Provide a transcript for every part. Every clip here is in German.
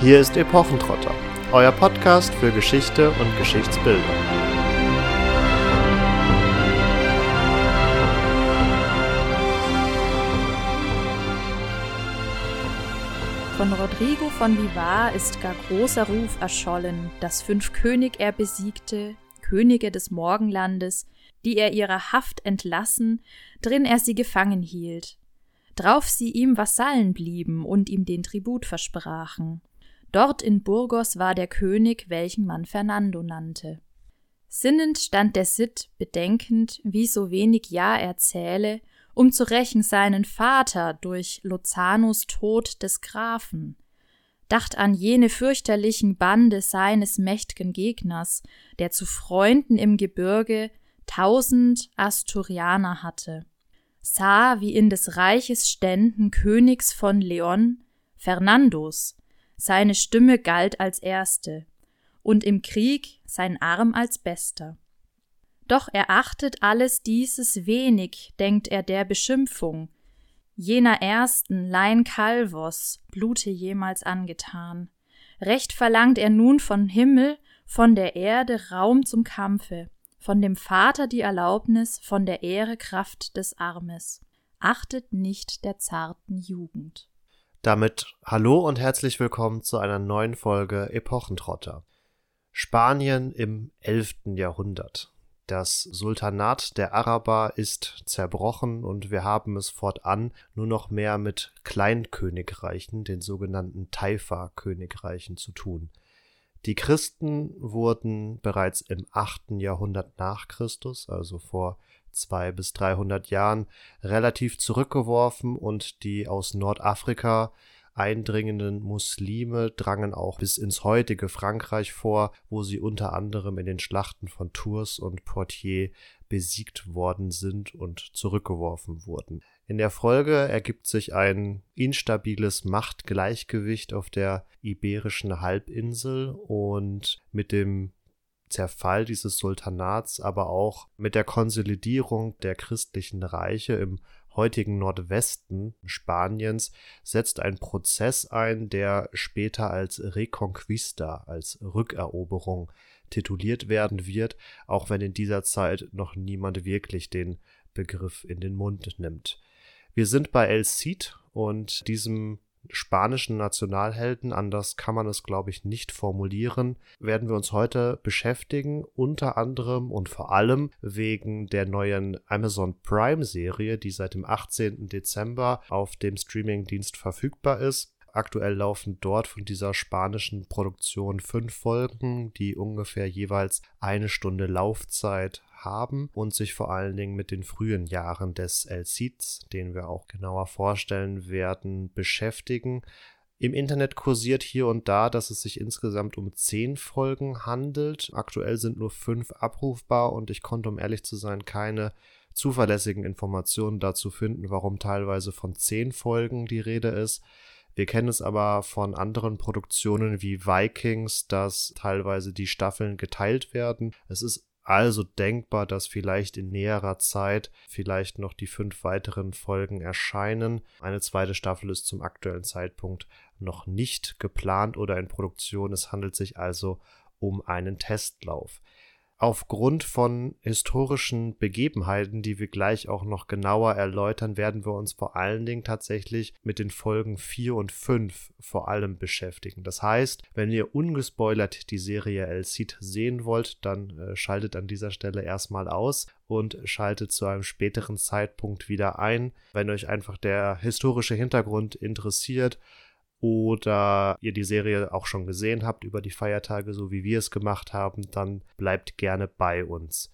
Hier ist Epochentrotter, euer Podcast für Geschichte und Geschichtsbildung. Von Rodrigo von Vivar ist gar großer Ruf erschollen, dass fünf König er besiegte, Könige des Morgenlandes, die er ihrer Haft entlassen, drin er sie gefangen hielt, drauf sie ihm Vasallen blieben und ihm den Tribut versprachen. Dort in Burgos war der König, welchen man Fernando nannte. Sinnend stand der Cid, bedenkend, wie so wenig Jahr erzähle, um zu rächen seinen Vater durch Lozanos Tod des Grafen. Dacht an jene fürchterlichen Bande seines mächt'gen Gegners, der zu Freunden im Gebirge tausend Asturianer hatte sah, wie in des Reiches Ständen Königs von Leon, Fernandos, seine Stimme galt als erste, und im Krieg sein Arm als bester. Doch er achtet alles dieses wenig, denkt er der Beschimpfung, jener ersten Lein Calvos Blute jemals angetan. Recht verlangt er nun von Himmel, von der Erde Raum zum Kampfe, von dem Vater die Erlaubnis, von der Ehre Kraft des Armes. Achtet nicht der zarten Jugend. Damit hallo und herzlich willkommen zu einer neuen Folge Epochentrotter. Spanien im 11. Jahrhundert. Das Sultanat der Araber ist zerbrochen und wir haben es fortan nur noch mehr mit Kleinkönigreichen, den sogenannten Taifa-Königreichen, zu tun. Die Christen wurden bereits im 8. Jahrhundert nach Christus, also vor zwei bis 300 Jahren, relativ zurückgeworfen und die aus Nordafrika eindringenden Muslime drangen auch bis ins heutige Frankreich vor, wo sie unter anderem in den Schlachten von Tours und Poitiers besiegt worden sind und zurückgeworfen wurden. In der Folge ergibt sich ein instabiles Machtgleichgewicht auf der iberischen Halbinsel und mit dem Zerfall dieses Sultanats, aber auch mit der Konsolidierung der christlichen Reiche im heutigen Nordwesten Spaniens setzt ein Prozess ein, der später als Reconquista, als Rückeroberung tituliert werden wird, auch wenn in dieser Zeit noch niemand wirklich den Begriff in den Mund nimmt. Wir sind bei El Cid und diesem spanischen Nationalhelden, anders kann man es, glaube ich, nicht formulieren, werden wir uns heute beschäftigen, unter anderem und vor allem wegen der neuen Amazon Prime Serie, die seit dem 18. Dezember auf dem Streamingdienst verfügbar ist. Aktuell laufen dort von dieser spanischen Produktion fünf Folgen, die ungefähr jeweils eine Stunde Laufzeit haben und sich vor allen Dingen mit den frühen Jahren des El Cids, den wir auch genauer vorstellen werden, beschäftigen. Im Internet kursiert hier und da, dass es sich insgesamt um zehn Folgen handelt. Aktuell sind nur fünf abrufbar und ich konnte, um ehrlich zu sein, keine zuverlässigen Informationen dazu finden, warum teilweise von zehn Folgen die Rede ist. Wir kennen es aber von anderen Produktionen wie Vikings, dass teilweise die Staffeln geteilt werden. Es ist also denkbar, dass vielleicht in näherer Zeit vielleicht noch die fünf weiteren Folgen erscheinen. Eine zweite Staffel ist zum aktuellen Zeitpunkt noch nicht geplant oder in Produktion. Es handelt sich also um einen Testlauf aufgrund von historischen Begebenheiten, die wir gleich auch noch genauer erläutern, werden wir uns vor allen Dingen tatsächlich mit den Folgen 4 und 5 vor allem beschäftigen. Das heißt, wenn ihr ungespoilert die Serie El Cid sehen wollt, dann äh, schaltet an dieser Stelle erstmal aus und schaltet zu einem späteren Zeitpunkt wieder ein. Wenn euch einfach der historische Hintergrund interessiert, oder ihr die Serie auch schon gesehen habt über die Feiertage, so wie wir es gemacht haben, dann bleibt gerne bei uns.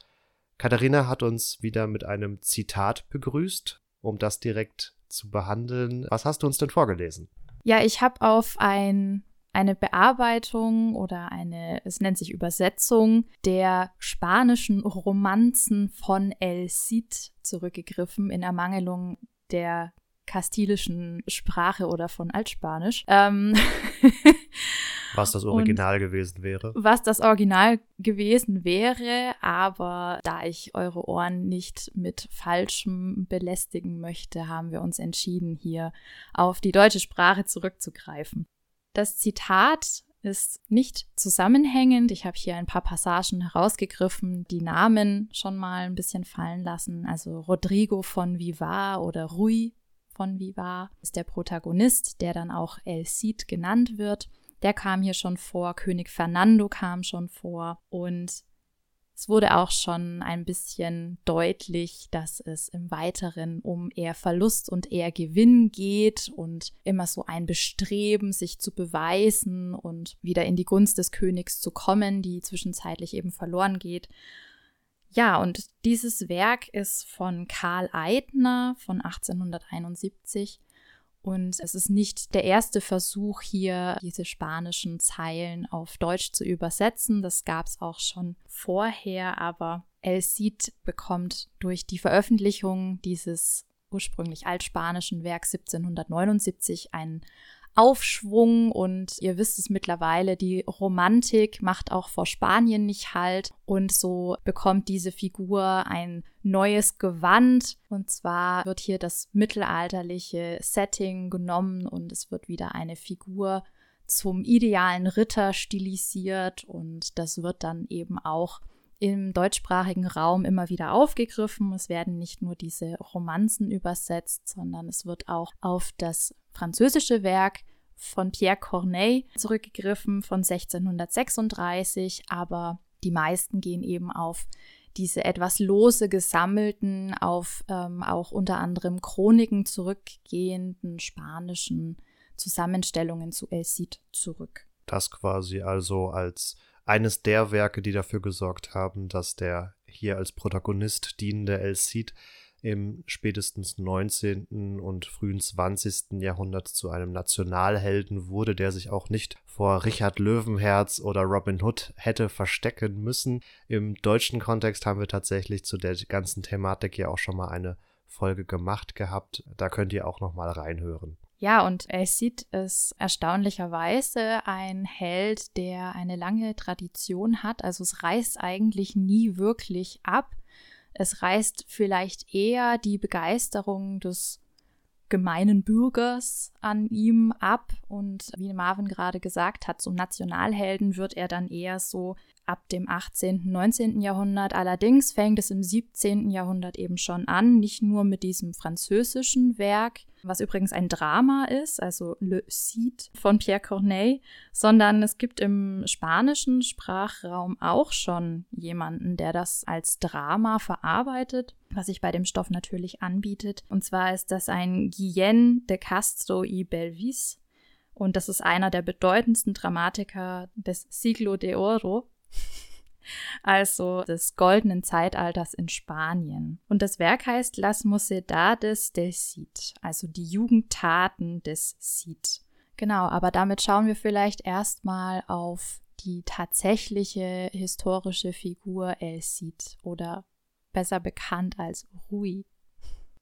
Katharina hat uns wieder mit einem Zitat begrüßt, um das direkt zu behandeln. Was hast du uns denn vorgelesen? Ja, ich habe auf ein, eine Bearbeitung oder eine, es nennt sich Übersetzung der spanischen Romanzen von El Cid zurückgegriffen in Ermangelung der kastilischen Sprache oder von Altspanisch. Ähm was das Original gewesen wäre. Was das Original gewesen wäre, aber da ich eure Ohren nicht mit Falschem belästigen möchte, haben wir uns entschieden, hier auf die deutsche Sprache zurückzugreifen. Das Zitat ist nicht zusammenhängend. Ich habe hier ein paar Passagen herausgegriffen, die Namen schon mal ein bisschen fallen lassen. Also Rodrigo von Vivar oder Rui von Vivar ist der Protagonist, der dann auch El Cid genannt wird. Der kam hier schon vor, König Fernando kam schon vor und es wurde auch schon ein bisschen deutlich, dass es im Weiteren um eher Verlust und eher Gewinn geht und immer so ein Bestreben, sich zu beweisen und wieder in die Gunst des Königs zu kommen, die zwischenzeitlich eben verloren geht. Ja, und dieses Werk ist von Karl Eitner von 1871 und es ist nicht der erste Versuch, hier diese spanischen Zeilen auf Deutsch zu übersetzen. Das gab es auch schon vorher, aber El Cid bekommt durch die Veröffentlichung dieses ursprünglich altspanischen Werk 1779 einen Aufschwung und ihr wisst es mittlerweile, die Romantik macht auch vor Spanien nicht halt und so bekommt diese Figur ein neues Gewand. Und zwar wird hier das mittelalterliche Setting genommen und es wird wieder eine Figur zum idealen Ritter stilisiert und das wird dann eben auch im deutschsprachigen Raum immer wieder aufgegriffen. Es werden nicht nur diese Romanzen übersetzt, sondern es wird auch auf das französische Werk von Pierre Corneille zurückgegriffen von 1636, aber die meisten gehen eben auf diese etwas lose gesammelten, auf ähm, auch unter anderem Chroniken zurückgehenden spanischen Zusammenstellungen zu El Cid zurück. Das quasi also als eines der Werke, die dafür gesorgt haben, dass der hier als Protagonist dienende El Cid im spätestens 19. und frühen 20. Jahrhundert zu einem Nationalhelden wurde, der sich auch nicht vor Richard Löwenherz oder Robin Hood hätte verstecken müssen. Im deutschen Kontext haben wir tatsächlich zu der ganzen Thematik ja auch schon mal eine Folge gemacht gehabt. Da könnt ihr auch noch mal reinhören. Ja, und El Cid ist erstaunlicherweise ein Held, der eine lange Tradition hat. Also es reißt eigentlich nie wirklich ab. Es reißt vielleicht eher die Begeisterung des gemeinen Bürgers an ihm ab und wie Marvin gerade gesagt hat, zum Nationalhelden wird er dann eher so ab dem 18., 19. Jahrhundert. Allerdings fängt es im 17. Jahrhundert eben schon an, nicht nur mit diesem französischen Werk, was übrigens ein Drama ist, also Le Cid von Pierre Corneille, sondern es gibt im spanischen Sprachraum auch schon jemanden, der das als Drama verarbeitet, was sich bei dem Stoff natürlich anbietet. Und zwar ist das ein Guillén de Castro y Belvis. Und das ist einer der bedeutendsten Dramatiker des Siglo de Oro, also des goldenen Zeitalters in Spanien. Und das Werk heißt Las Mocedades del Cid, also die Jugendtaten des Cid. Genau, aber damit schauen wir vielleicht erstmal auf die tatsächliche historische Figur El Cid oder besser bekannt als Rui.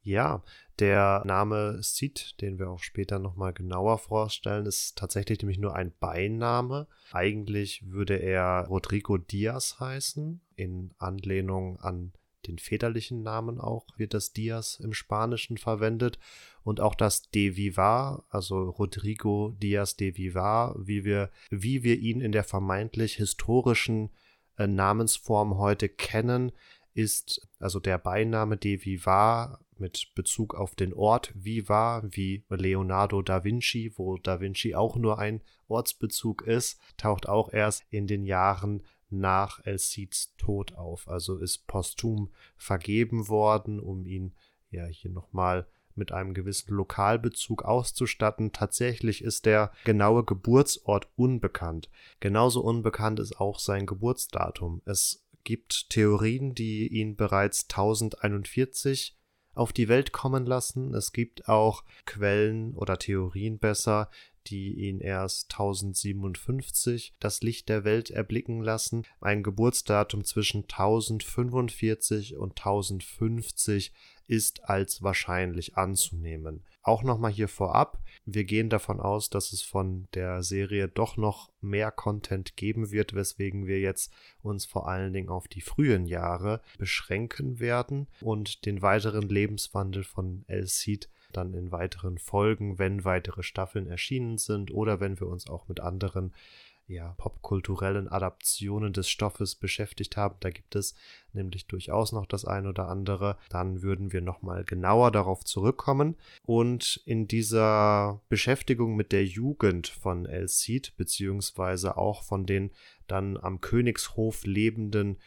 Ja, der Name Cid, den wir auch später nochmal genauer vorstellen, ist tatsächlich nämlich nur ein Beiname. Eigentlich würde er Rodrigo Diaz heißen, in Anlehnung an den väterlichen Namen auch wird das Diaz im Spanischen verwendet und auch das De Vivar, also Rodrigo Diaz de Vivar, wie wir, wie wir ihn in der vermeintlich historischen äh, Namensform heute kennen, ist also der Beiname De Vivar mit Bezug auf den Ort Viva, wie Leonardo da Vinci, wo da Vinci auch nur ein Ortsbezug ist, taucht auch erst in den Jahren nach El Cids Tod auf. Also ist posthum vergeben worden, um ihn ja hier nochmal mit einem gewissen Lokalbezug auszustatten. Tatsächlich ist der genaue Geburtsort unbekannt. Genauso unbekannt ist auch sein Geburtsdatum. Es gibt Theorien, die ihn bereits 1041 auf die Welt kommen lassen. Es gibt auch Quellen oder Theorien besser, die ihn erst 1057 das Licht der Welt erblicken lassen. Ein Geburtsdatum zwischen 1045 und 1050 ist als wahrscheinlich anzunehmen. Auch nochmal hier vorab, wir gehen davon aus, dass es von der Serie doch noch mehr Content geben wird, weswegen wir jetzt uns vor allen Dingen auf die frühen Jahre beschränken werden und den weiteren Lebenswandel von El Cid dann in weiteren Folgen, wenn weitere Staffeln erschienen sind oder wenn wir uns auch mit anderen ja, popkulturellen Adaptionen des Stoffes beschäftigt haben. Da gibt es nämlich durchaus noch das ein oder andere. Dann würden wir nochmal genauer darauf zurückkommen. Und in dieser Beschäftigung mit der Jugend von El Cid, beziehungsweise auch von den dann am Königshof lebenden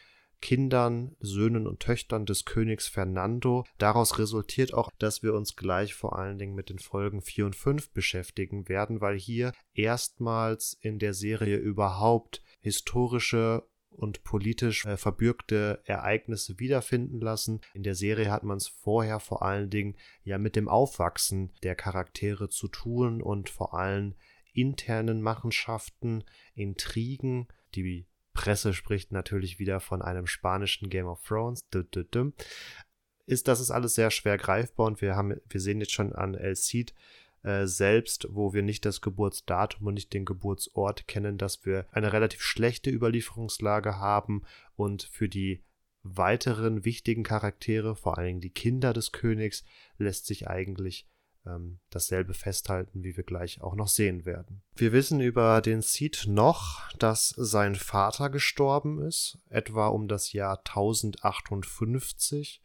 Kindern, Söhnen und Töchtern des Königs Fernando. Daraus resultiert auch, dass wir uns gleich vor allen Dingen mit den Folgen 4 und 5 beschäftigen werden, weil hier erstmals in der Serie überhaupt historische und politisch äh, verbürgte Ereignisse wiederfinden lassen. In der Serie hat man es vorher vor allen Dingen ja mit dem Aufwachsen der Charaktere zu tun und vor allem internen Machenschaften, Intrigen, die Presse spricht natürlich wieder von einem spanischen Game of Thrones. Ist das ist alles sehr schwer greifbar und wir haben, wir sehen jetzt schon an El Cid äh, selbst, wo wir nicht das Geburtsdatum und nicht den Geburtsort kennen, dass wir eine relativ schlechte Überlieferungslage haben und für die weiteren wichtigen Charaktere, vor allen Dingen die Kinder des Königs, lässt sich eigentlich ähm, dasselbe festhalten, wie wir gleich auch noch sehen werden. Wir wissen über den Cid noch, dass sein Vater gestorben ist, etwa um das Jahr 1058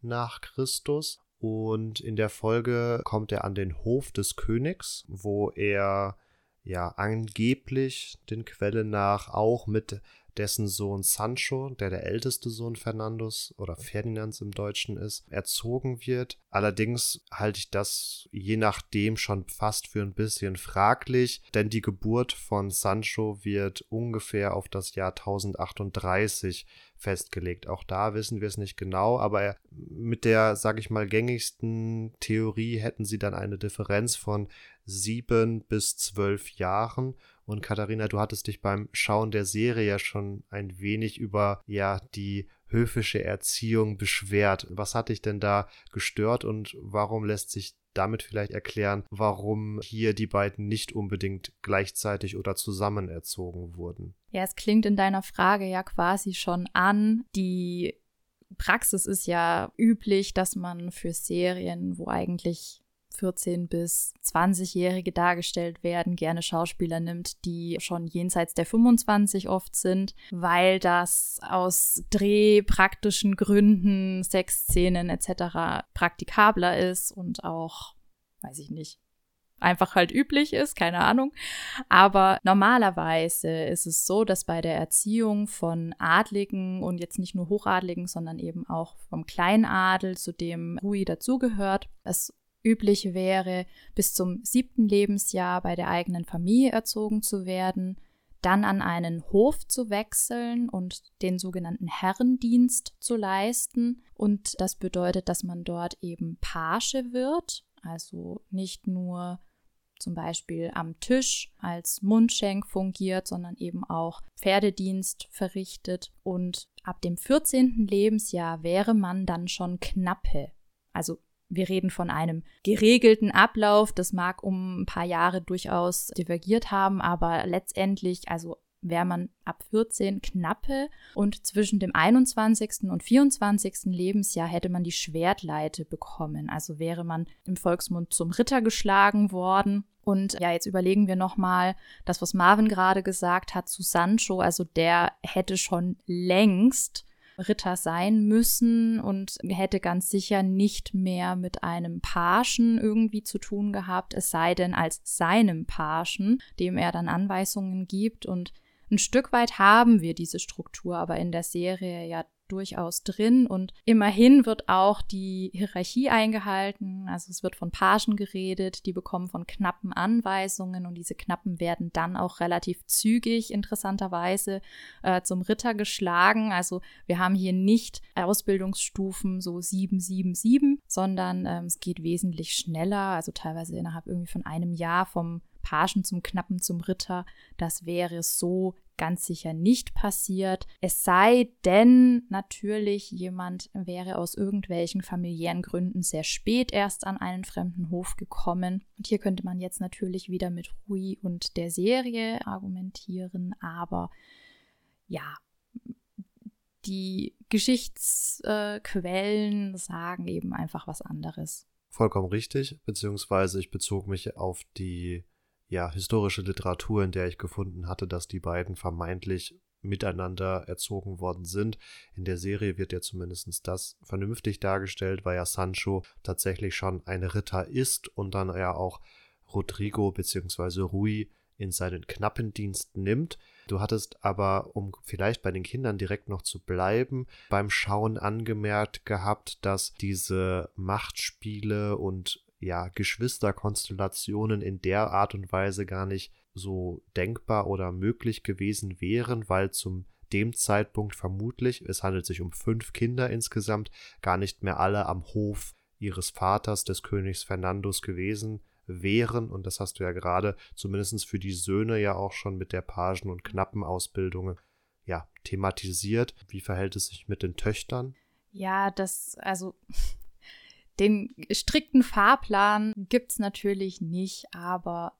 nach Christus. Und in der Folge kommt er an den Hof des Königs, wo er ja angeblich den Quellen nach auch mit dessen Sohn Sancho, der der älteste Sohn Fernandos oder Ferdinands im Deutschen ist, erzogen wird. Allerdings halte ich das je nachdem schon fast für ein bisschen fraglich, denn die Geburt von Sancho wird ungefähr auf das Jahr 1038 festgelegt. Auch da wissen wir es nicht genau, aber mit der, sage ich mal, gängigsten Theorie hätten sie dann eine Differenz von sieben bis zwölf Jahren und Katharina, du hattest dich beim Schauen der Serie ja schon ein wenig über ja die höfische Erziehung beschwert. Was hat dich denn da gestört und warum lässt sich damit vielleicht erklären, warum hier die beiden nicht unbedingt gleichzeitig oder zusammen erzogen wurden? Ja, es klingt in deiner Frage ja quasi schon an. Die Praxis ist ja üblich, dass man für Serien, wo eigentlich 14- bis 20-Jährige dargestellt werden, gerne Schauspieler nimmt, die schon jenseits der 25 oft sind, weil das aus drehpraktischen Gründen, Sexszenen etc. praktikabler ist und auch, weiß ich nicht, einfach halt üblich ist, keine Ahnung. Aber normalerweise ist es so, dass bei der Erziehung von Adligen und jetzt nicht nur Hochadligen, sondern eben auch vom Kleinadel, zu dem Rui dazugehört, es üblich wäre, bis zum siebten Lebensjahr bei der eigenen Familie erzogen zu werden, dann an einen Hof zu wechseln und den sogenannten Herrendienst zu leisten. Und das bedeutet, dass man dort eben Page wird, also nicht nur zum Beispiel am Tisch als Mundschenk fungiert, sondern eben auch Pferdedienst verrichtet. Und ab dem 14. Lebensjahr wäre man dann schon Knappe, also wir reden von einem geregelten Ablauf. Das mag um ein paar Jahre durchaus divergiert haben, aber letztendlich, also wäre man ab 14 knappe und zwischen dem 21. und 24. Lebensjahr hätte man die Schwertleite bekommen. Also wäre man im Volksmund zum Ritter geschlagen worden. Und ja, jetzt überlegen wir nochmal das, was Marvin gerade gesagt hat zu Sancho. Also der hätte schon längst Ritter sein müssen und hätte ganz sicher nicht mehr mit einem Pagen irgendwie zu tun gehabt, es sei denn als seinem Pagen, dem er dann Anweisungen gibt. Und ein Stück weit haben wir diese Struktur aber in der Serie ja durchaus drin und immerhin wird auch die Hierarchie eingehalten. Also es wird von Pagen geredet, die bekommen von knappen Anweisungen und diese knappen werden dann auch relativ zügig interessanterweise äh, zum Ritter geschlagen. Also wir haben hier nicht Ausbildungsstufen so 7, 7, 7, sondern ähm, es geht wesentlich schneller, also teilweise innerhalb irgendwie von einem Jahr vom Pagen zum Knappen zum Ritter. Das wäre so ganz sicher nicht passiert. Es sei denn, natürlich, jemand wäre aus irgendwelchen familiären Gründen sehr spät erst an einen fremden Hof gekommen. Und hier könnte man jetzt natürlich wieder mit Rui und der Serie argumentieren, aber ja, die Geschichtsquellen sagen eben einfach was anderes. Vollkommen richtig, beziehungsweise ich bezog mich auf die ja, historische Literatur, in der ich gefunden hatte, dass die beiden vermeintlich miteinander erzogen worden sind. In der Serie wird ja zumindest das vernünftig dargestellt, weil ja Sancho tatsächlich schon ein Ritter ist und dann ja auch Rodrigo bzw. Rui in seinen knappen Dienst nimmt. Du hattest aber, um vielleicht bei den Kindern direkt noch zu bleiben, beim Schauen angemerkt gehabt, dass diese Machtspiele und ja, Geschwisterkonstellationen in der Art und Weise gar nicht so denkbar oder möglich gewesen wären, weil zum dem Zeitpunkt vermutlich, es handelt sich um fünf Kinder insgesamt, gar nicht mehr alle am Hof ihres Vaters, des Königs Fernandos gewesen wären. Und das hast du ja gerade zumindest für die Söhne ja auch schon mit der Pagen- und Knappenausbildung ja, thematisiert. Wie verhält es sich mit den Töchtern? Ja, das, also den strikten Fahrplan gibt es natürlich nicht, aber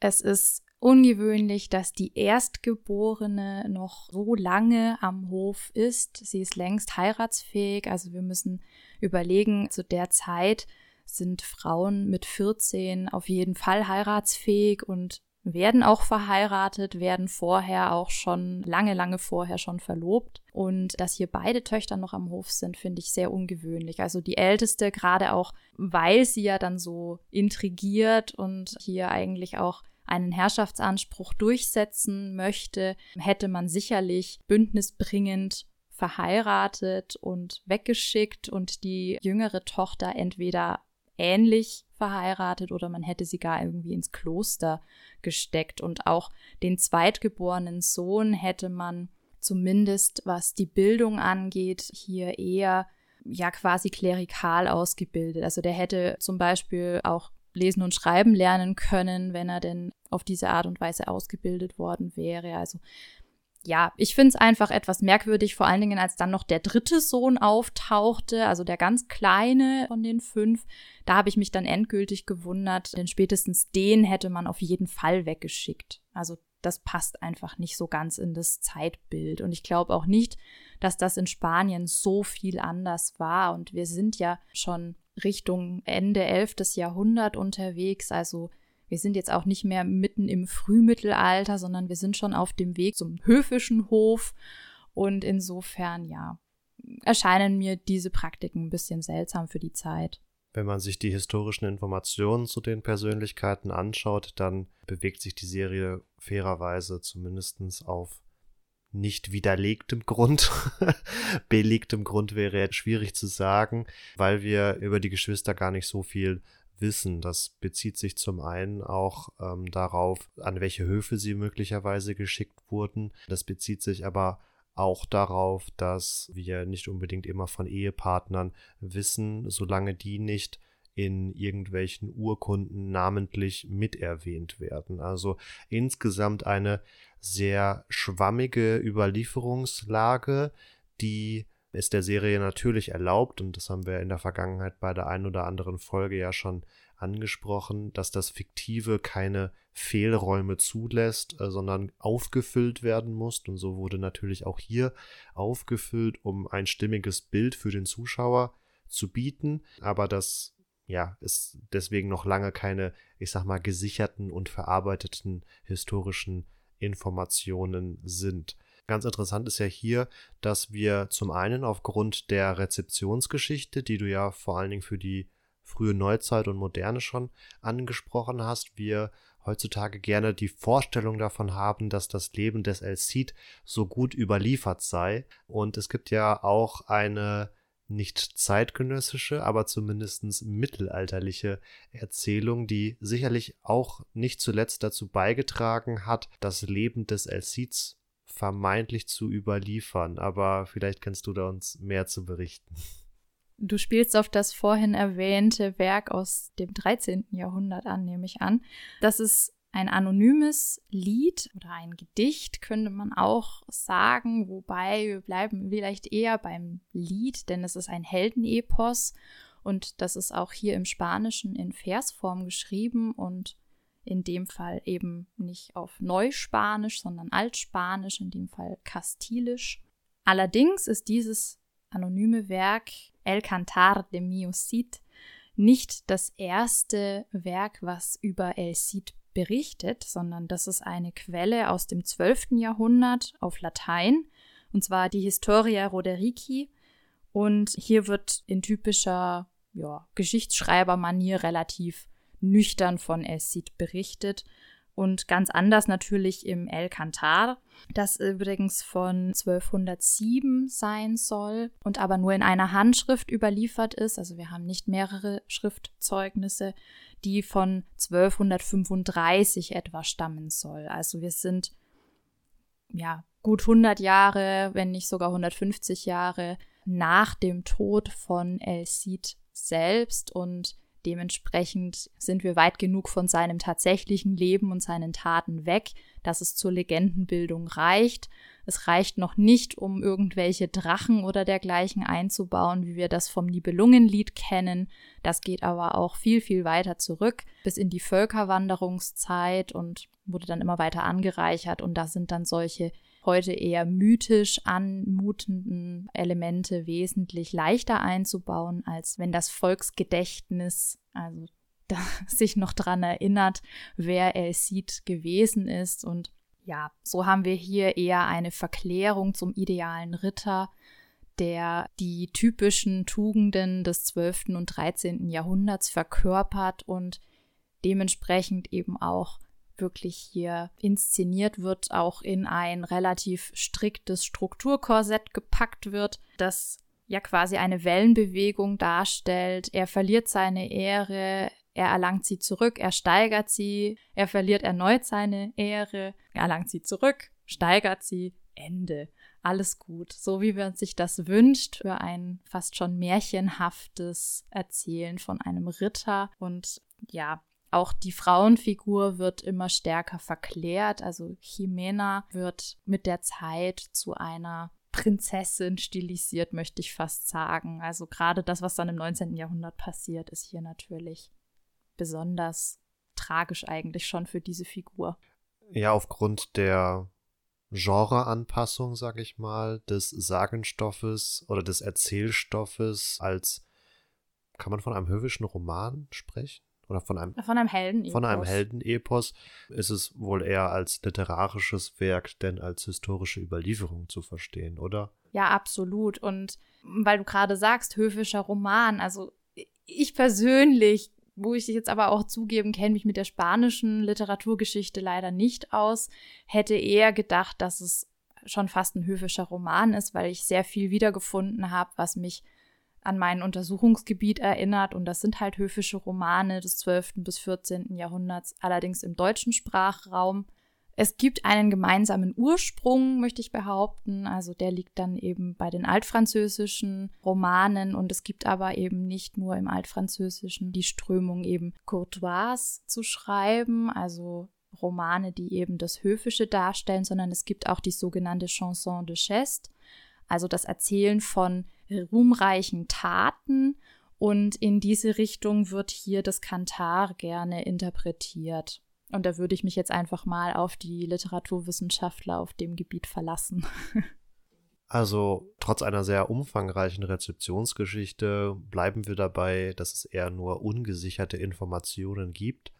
es ist ungewöhnlich, dass die Erstgeborene noch so lange am Hof ist. Sie ist längst heiratsfähig. Also wir müssen überlegen, zu der Zeit sind Frauen mit 14 auf jeden Fall heiratsfähig und werden auch verheiratet, werden vorher auch schon lange, lange vorher schon verlobt. Und dass hier beide Töchter noch am Hof sind, finde ich sehr ungewöhnlich. Also die älteste, gerade auch, weil sie ja dann so intrigiert und hier eigentlich auch einen Herrschaftsanspruch durchsetzen möchte, hätte man sicherlich bündnisbringend verheiratet und weggeschickt und die jüngere Tochter entweder ähnlich verheiratet oder man hätte sie gar irgendwie ins Kloster gesteckt. Und auch den zweitgeborenen Sohn hätte man zumindest, was die Bildung angeht, hier eher ja quasi klerikal ausgebildet. Also der hätte zum Beispiel auch lesen und schreiben lernen können, wenn er denn auf diese Art und Weise ausgebildet worden wäre. Also ja, ich finde es einfach etwas merkwürdig, vor allen Dingen, als dann noch der dritte Sohn auftauchte, also der ganz kleine von den fünf. Da habe ich mich dann endgültig gewundert, denn spätestens den hätte man auf jeden Fall weggeschickt. Also das passt einfach nicht so ganz in das Zeitbild. Und ich glaube auch nicht, dass das in Spanien so viel anders war. Und wir sind ja schon Richtung Ende 11. Jahrhundert unterwegs, also wir sind jetzt auch nicht mehr mitten im Frühmittelalter, sondern wir sind schon auf dem Weg zum höfischen Hof. Und insofern, ja, erscheinen mir diese Praktiken ein bisschen seltsam für die Zeit. Wenn man sich die historischen Informationen zu den Persönlichkeiten anschaut, dann bewegt sich die Serie fairerweise zumindest auf nicht widerlegtem Grund. Belegtem Grund wäre jetzt schwierig zu sagen, weil wir über die Geschwister gar nicht so viel wissen. Das bezieht sich zum einen auch ähm, darauf, an welche Höfe sie möglicherweise geschickt wurden. Das bezieht sich aber auch darauf, dass wir nicht unbedingt immer von Ehepartnern wissen, solange die nicht in irgendwelchen Urkunden namentlich miterwähnt werden. Also insgesamt eine sehr schwammige Überlieferungslage, die ist der Serie natürlich erlaubt, und das haben wir in der Vergangenheit bei der einen oder anderen Folge ja schon angesprochen, dass das Fiktive keine Fehlräume zulässt, äh, sondern aufgefüllt werden muss. Und so wurde natürlich auch hier aufgefüllt, um ein stimmiges Bild für den Zuschauer zu bieten. Aber das ja, ist deswegen noch lange keine, ich sag mal, gesicherten und verarbeiteten historischen Informationen sind. Ganz interessant ist ja hier, dass wir zum einen aufgrund der Rezeptionsgeschichte, die du ja vor allen Dingen für die frühe Neuzeit und Moderne schon angesprochen hast, wir heutzutage gerne die Vorstellung davon haben, dass das Leben des El Cid so gut überliefert sei. Und es gibt ja auch eine nicht zeitgenössische, aber zumindest mittelalterliche Erzählung, die sicherlich auch nicht zuletzt dazu beigetragen hat, das Leben des El Cids vermeintlich zu überliefern, aber vielleicht kannst du da uns mehr zu berichten. Du spielst auf das vorhin erwähnte Werk aus dem 13. Jahrhundert an, nehme ich an. Das ist ein anonymes Lied oder ein Gedicht, könnte man auch sagen, wobei wir bleiben vielleicht eher beim Lied, denn es ist ein Heldenepos und das ist auch hier im Spanischen in Versform geschrieben und in dem Fall eben nicht auf Neuspanisch, sondern Altspanisch, in dem Fall Kastilisch. Allerdings ist dieses anonyme Werk El Cantar de Mio Cid nicht das erste Werk, was über El Cid berichtet, sondern das ist eine Quelle aus dem 12. Jahrhundert auf Latein, und zwar die Historia Roderici. Und hier wird in typischer ja, Geschichtsschreibermanier relativ nüchtern von El Cid berichtet und ganz anders natürlich im El Cantar, das übrigens von 1207 sein soll und aber nur in einer Handschrift überliefert ist. Also wir haben nicht mehrere Schriftzeugnisse, die von 1235 etwa stammen soll. Also wir sind ja gut 100 Jahre, wenn nicht sogar 150 Jahre nach dem Tod von El Cid selbst und Dementsprechend sind wir weit genug von seinem tatsächlichen Leben und seinen Taten weg, dass es zur Legendenbildung reicht. Es reicht noch nicht, um irgendwelche Drachen oder dergleichen einzubauen, wie wir das vom Nibelungenlied kennen. Das geht aber auch viel, viel weiter zurück, bis in die Völkerwanderungszeit und wurde dann immer weiter angereichert. Und da sind dann solche heute eher mythisch anmutenden Elemente wesentlich leichter einzubauen, als wenn das Volksgedächtnis, also da, sich noch daran erinnert, wer El Cid gewesen ist. Und ja, so haben wir hier eher eine Verklärung zum idealen Ritter, der die typischen Tugenden des 12. und 13. Jahrhunderts verkörpert und dementsprechend eben auch wirklich hier inszeniert wird, auch in ein relativ striktes Strukturkorsett gepackt wird, das ja quasi eine Wellenbewegung darstellt. Er verliert seine Ehre, er erlangt sie zurück, er steigert sie, er verliert erneut seine Ehre, er erlangt sie zurück, steigert sie, Ende. Alles gut, so wie man sich das wünscht für ein fast schon märchenhaftes Erzählen von einem Ritter. Und ja, auch die Frauenfigur wird immer stärker verklärt. Also Jimena wird mit der Zeit zu einer Prinzessin stilisiert, möchte ich fast sagen. Also gerade das, was dann im 19. Jahrhundert passiert, ist hier natürlich besonders tragisch eigentlich schon für diese Figur. Ja, aufgrund der Genreanpassung, sag ich mal, des Sagenstoffes oder des Erzählstoffes als, kann man von einem höfischen Roman sprechen? Oder von einem von einem Heldenepos. Von einem Heldenepos ist es wohl eher als literarisches Werk denn als historische Überlieferung zu verstehen, oder? Ja, absolut. Und weil du gerade sagst, höfischer Roman, also ich persönlich, wo ich jetzt aber auch zugeben, kenne mich mit der spanischen Literaturgeschichte leider nicht aus, hätte eher gedacht, dass es schon fast ein höfischer Roman ist, weil ich sehr viel wiedergefunden habe, was mich an mein Untersuchungsgebiet erinnert. Und das sind halt höfische Romane des 12. bis 14. Jahrhunderts, allerdings im deutschen Sprachraum. Es gibt einen gemeinsamen Ursprung, möchte ich behaupten. Also der liegt dann eben bei den altfranzösischen Romanen und es gibt aber eben nicht nur im altfranzösischen die Strömung eben courtoise zu schreiben, also Romane, die eben das Höfische darstellen, sondern es gibt auch die sogenannte Chanson de Cheste, also das Erzählen von ruhmreichen Taten. Und in diese Richtung wird hier das Kantar gerne interpretiert. Und da würde ich mich jetzt einfach mal auf die Literaturwissenschaftler auf dem Gebiet verlassen. Also trotz einer sehr umfangreichen Rezeptionsgeschichte bleiben wir dabei, dass es eher nur ungesicherte Informationen gibt.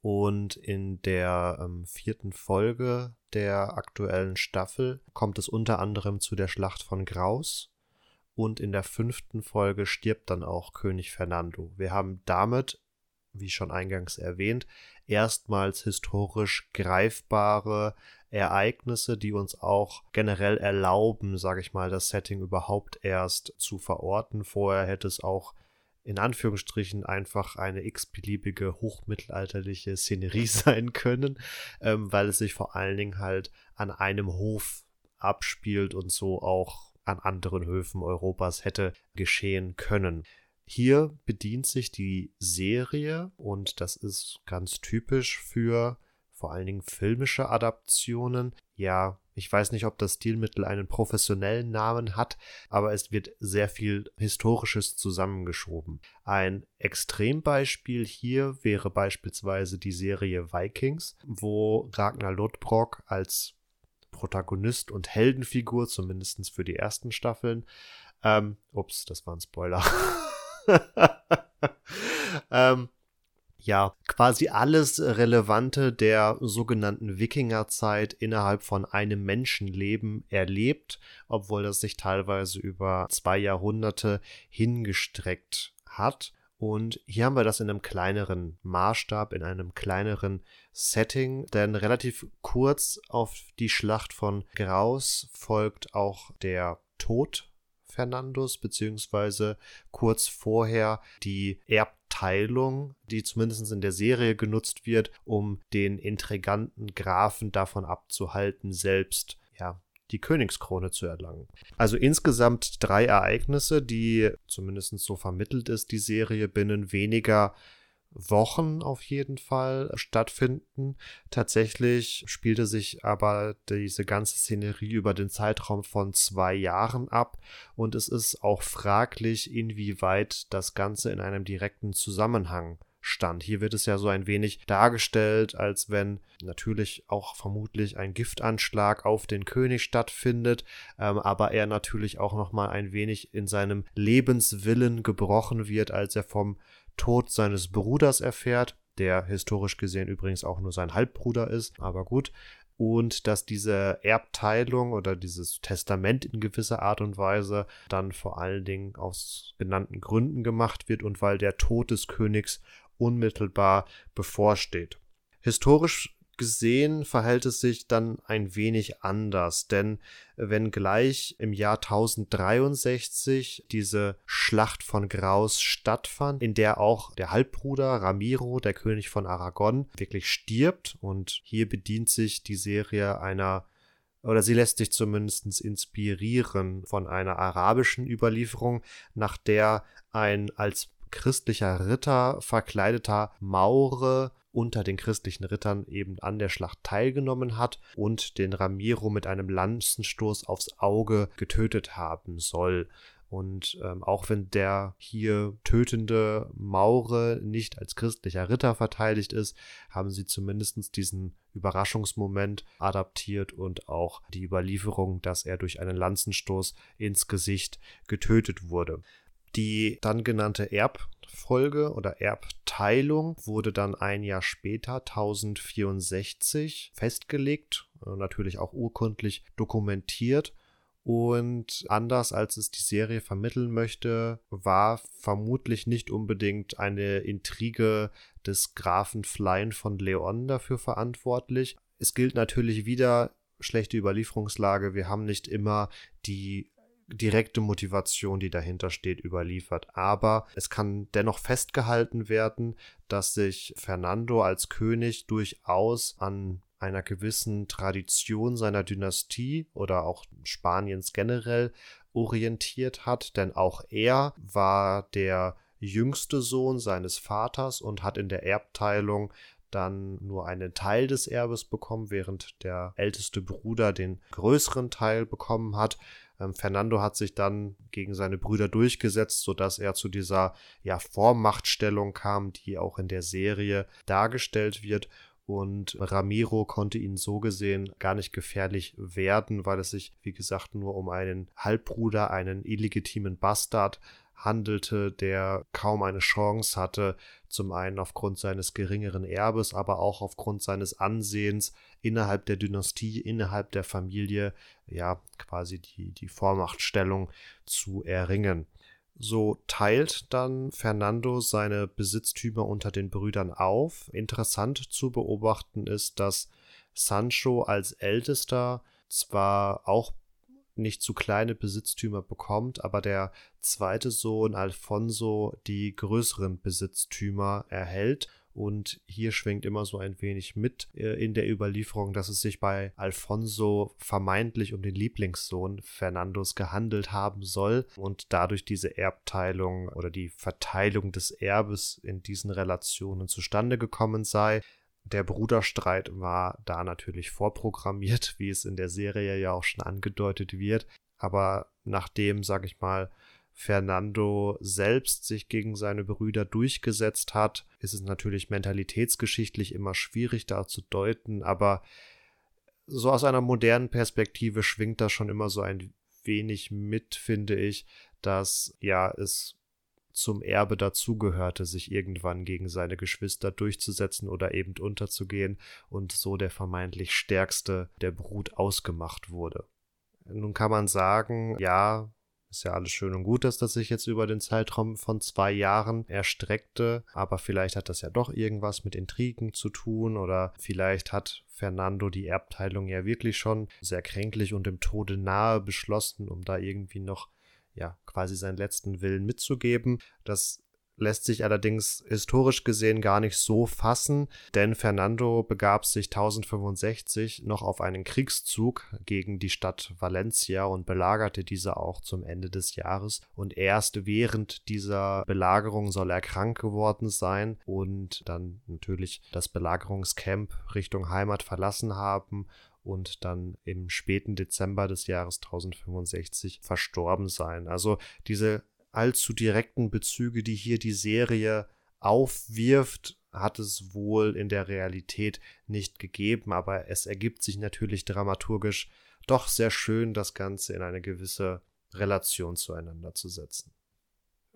Und in der ähm, vierten Folge der aktuellen Staffel kommt es unter anderem zu der Schlacht von Graus, und in der fünften Folge stirbt dann auch König Fernando. Wir haben damit, wie schon eingangs erwähnt, erstmals historisch greifbare Ereignisse, die uns auch generell erlauben, sage ich mal, das Setting überhaupt erst zu verorten. Vorher hätte es auch in Anführungsstrichen einfach eine x-beliebige hochmittelalterliche Szenerie sein können, ähm, weil es sich vor allen Dingen halt an einem Hof abspielt und so auch an anderen Höfen Europas hätte geschehen können. Hier bedient sich die Serie, und das ist ganz typisch für vor allen Dingen filmische Adaptionen. Ja, ich weiß nicht, ob das Stilmittel einen professionellen Namen hat, aber es wird sehr viel Historisches zusammengeschoben. Ein Extrembeispiel hier wäre beispielsweise die Serie Vikings, wo Ragnar Lodbrok als Protagonist und Heldenfigur, zumindest für die ersten Staffeln. Ähm, ups, das war ein Spoiler. ähm, ja, quasi alles Relevante der sogenannten Wikingerzeit innerhalb von einem Menschenleben erlebt, obwohl das sich teilweise über zwei Jahrhunderte hingestreckt hat. Und hier haben wir das in einem kleineren Maßstab, in einem kleineren Setting, denn relativ kurz auf die Schlacht von Graus folgt auch der Tod Fernandos, beziehungsweise kurz vorher die Erbteilung, die zumindest in der Serie genutzt wird, um den intriganten Grafen davon abzuhalten, selbst ja, die Königskrone zu erlangen. Also insgesamt drei Ereignisse, die zumindest so vermittelt ist, die Serie binnen weniger Wochen auf jeden Fall stattfinden. Tatsächlich spielte sich aber diese ganze Szenerie über den Zeitraum von zwei Jahren ab und es ist auch fraglich, inwieweit das Ganze in einem direkten Zusammenhang stand. Hier wird es ja so ein wenig dargestellt, als wenn natürlich auch vermutlich ein Giftanschlag auf den König stattfindet, ähm, aber er natürlich auch noch mal ein wenig in seinem Lebenswillen gebrochen wird, als er vom Tod seines Bruders erfährt, der historisch gesehen übrigens auch nur sein Halbbruder ist, aber gut. Und dass diese Erbteilung oder dieses Testament in gewisser Art und Weise dann vor allen Dingen aus genannten Gründen gemacht wird und weil der Tod des Königs unmittelbar bevorsteht. Historisch gesehen verhält es sich dann ein wenig anders, denn wenngleich im Jahr 1063 diese Schlacht von Graus stattfand, in der auch der Halbbruder Ramiro, der König von Aragon, wirklich stirbt und hier bedient sich die Serie einer oder sie lässt sich zumindest inspirieren von einer arabischen Überlieferung, nach der ein als christlicher Ritter verkleideter Maure unter den christlichen Rittern eben an der Schlacht teilgenommen hat und den Ramiro mit einem Lanzenstoß aufs Auge getötet haben soll. Und ähm, auch wenn der hier tötende Maure nicht als christlicher Ritter verteidigt ist, haben sie zumindest diesen Überraschungsmoment adaptiert und auch die Überlieferung, dass er durch einen Lanzenstoß ins Gesicht getötet wurde. Die dann genannte Erbfolge oder Erbteilung wurde dann ein Jahr später, 1064, festgelegt, äh, natürlich auch urkundlich dokumentiert. Und anders als es die Serie vermitteln möchte, war vermutlich nicht unbedingt eine Intrige des Grafen Flein von Leon dafür verantwortlich. Es gilt natürlich wieder schlechte Überlieferungslage. Wir haben nicht immer die direkte Motivation, die dahinter steht, überliefert. Aber es kann dennoch festgehalten werden, dass sich Fernando als König durchaus an einer gewissen Tradition seiner Dynastie oder auch Spaniens generell orientiert hat, denn auch er war der jüngste Sohn seines Vaters und hat in der Erbteilung dann nur einen Teil des Erbes bekommen, während der älteste Bruder den größeren Teil bekommen hat. Ähm, Fernando hat sich dann gegen seine Brüder durchgesetzt, sodass er zu dieser ja, Vormachtstellung kam, die auch in der Serie dargestellt wird. Und Ramiro konnte ihn so gesehen gar nicht gefährlich werden, weil es sich, wie gesagt, nur um einen Halbbruder, einen illegitimen Bastard handelte, der kaum eine Chance hatte, zum einen aufgrund seines geringeren Erbes, aber auch aufgrund seines Ansehens innerhalb der Dynastie, innerhalb der Familie, ja, quasi die, die Vormachtstellung zu erringen. So teilt dann Fernando seine Besitztümer unter den Brüdern auf. Interessant zu beobachten ist, dass Sancho als ältester zwar auch nicht zu kleine Besitztümer bekommt, aber der zweite Sohn Alfonso die größeren Besitztümer erhält. Und hier schwingt immer so ein wenig mit äh, in der Überlieferung, dass es sich bei Alfonso vermeintlich um den Lieblingssohn Fernandos gehandelt haben soll und dadurch diese Erbteilung oder die Verteilung des Erbes in diesen Relationen zustande gekommen sei. Der Bruderstreit war da natürlich vorprogrammiert, wie es in der Serie ja auch schon angedeutet wird. Aber nachdem, sag ich mal, Fernando selbst sich gegen seine Brüder durchgesetzt hat, ist es natürlich mentalitätsgeschichtlich immer schwierig da zu deuten, aber so aus einer modernen Perspektive schwingt das schon immer so ein wenig mit, finde ich, dass ja es zum Erbe dazugehörte, sich irgendwann gegen seine Geschwister durchzusetzen oder eben unterzugehen und so der vermeintlich stärkste der Brut ausgemacht wurde. Nun kann man sagen, ja, ist ja alles schön und gut, dass das sich jetzt über den Zeitraum von zwei Jahren erstreckte, aber vielleicht hat das ja doch irgendwas mit Intrigen zu tun oder vielleicht hat Fernando die Erbteilung ja wirklich schon sehr kränklich und dem Tode nahe beschlossen, um da irgendwie noch ja quasi seinen letzten Willen mitzugeben. Das lässt sich allerdings historisch gesehen gar nicht so fassen, denn Fernando begab sich 1065 noch auf einen Kriegszug gegen die Stadt Valencia und belagerte diese auch zum Ende des Jahres. Und erst während dieser Belagerung soll er krank geworden sein und dann natürlich das Belagerungscamp Richtung Heimat verlassen haben und dann im späten Dezember des Jahres 1065 verstorben sein. Also diese allzu direkten Bezüge, die hier die Serie aufwirft, hat es wohl in der Realität nicht gegeben, aber es ergibt sich natürlich dramaturgisch doch sehr schön, das Ganze in eine gewisse Relation zueinander zu setzen.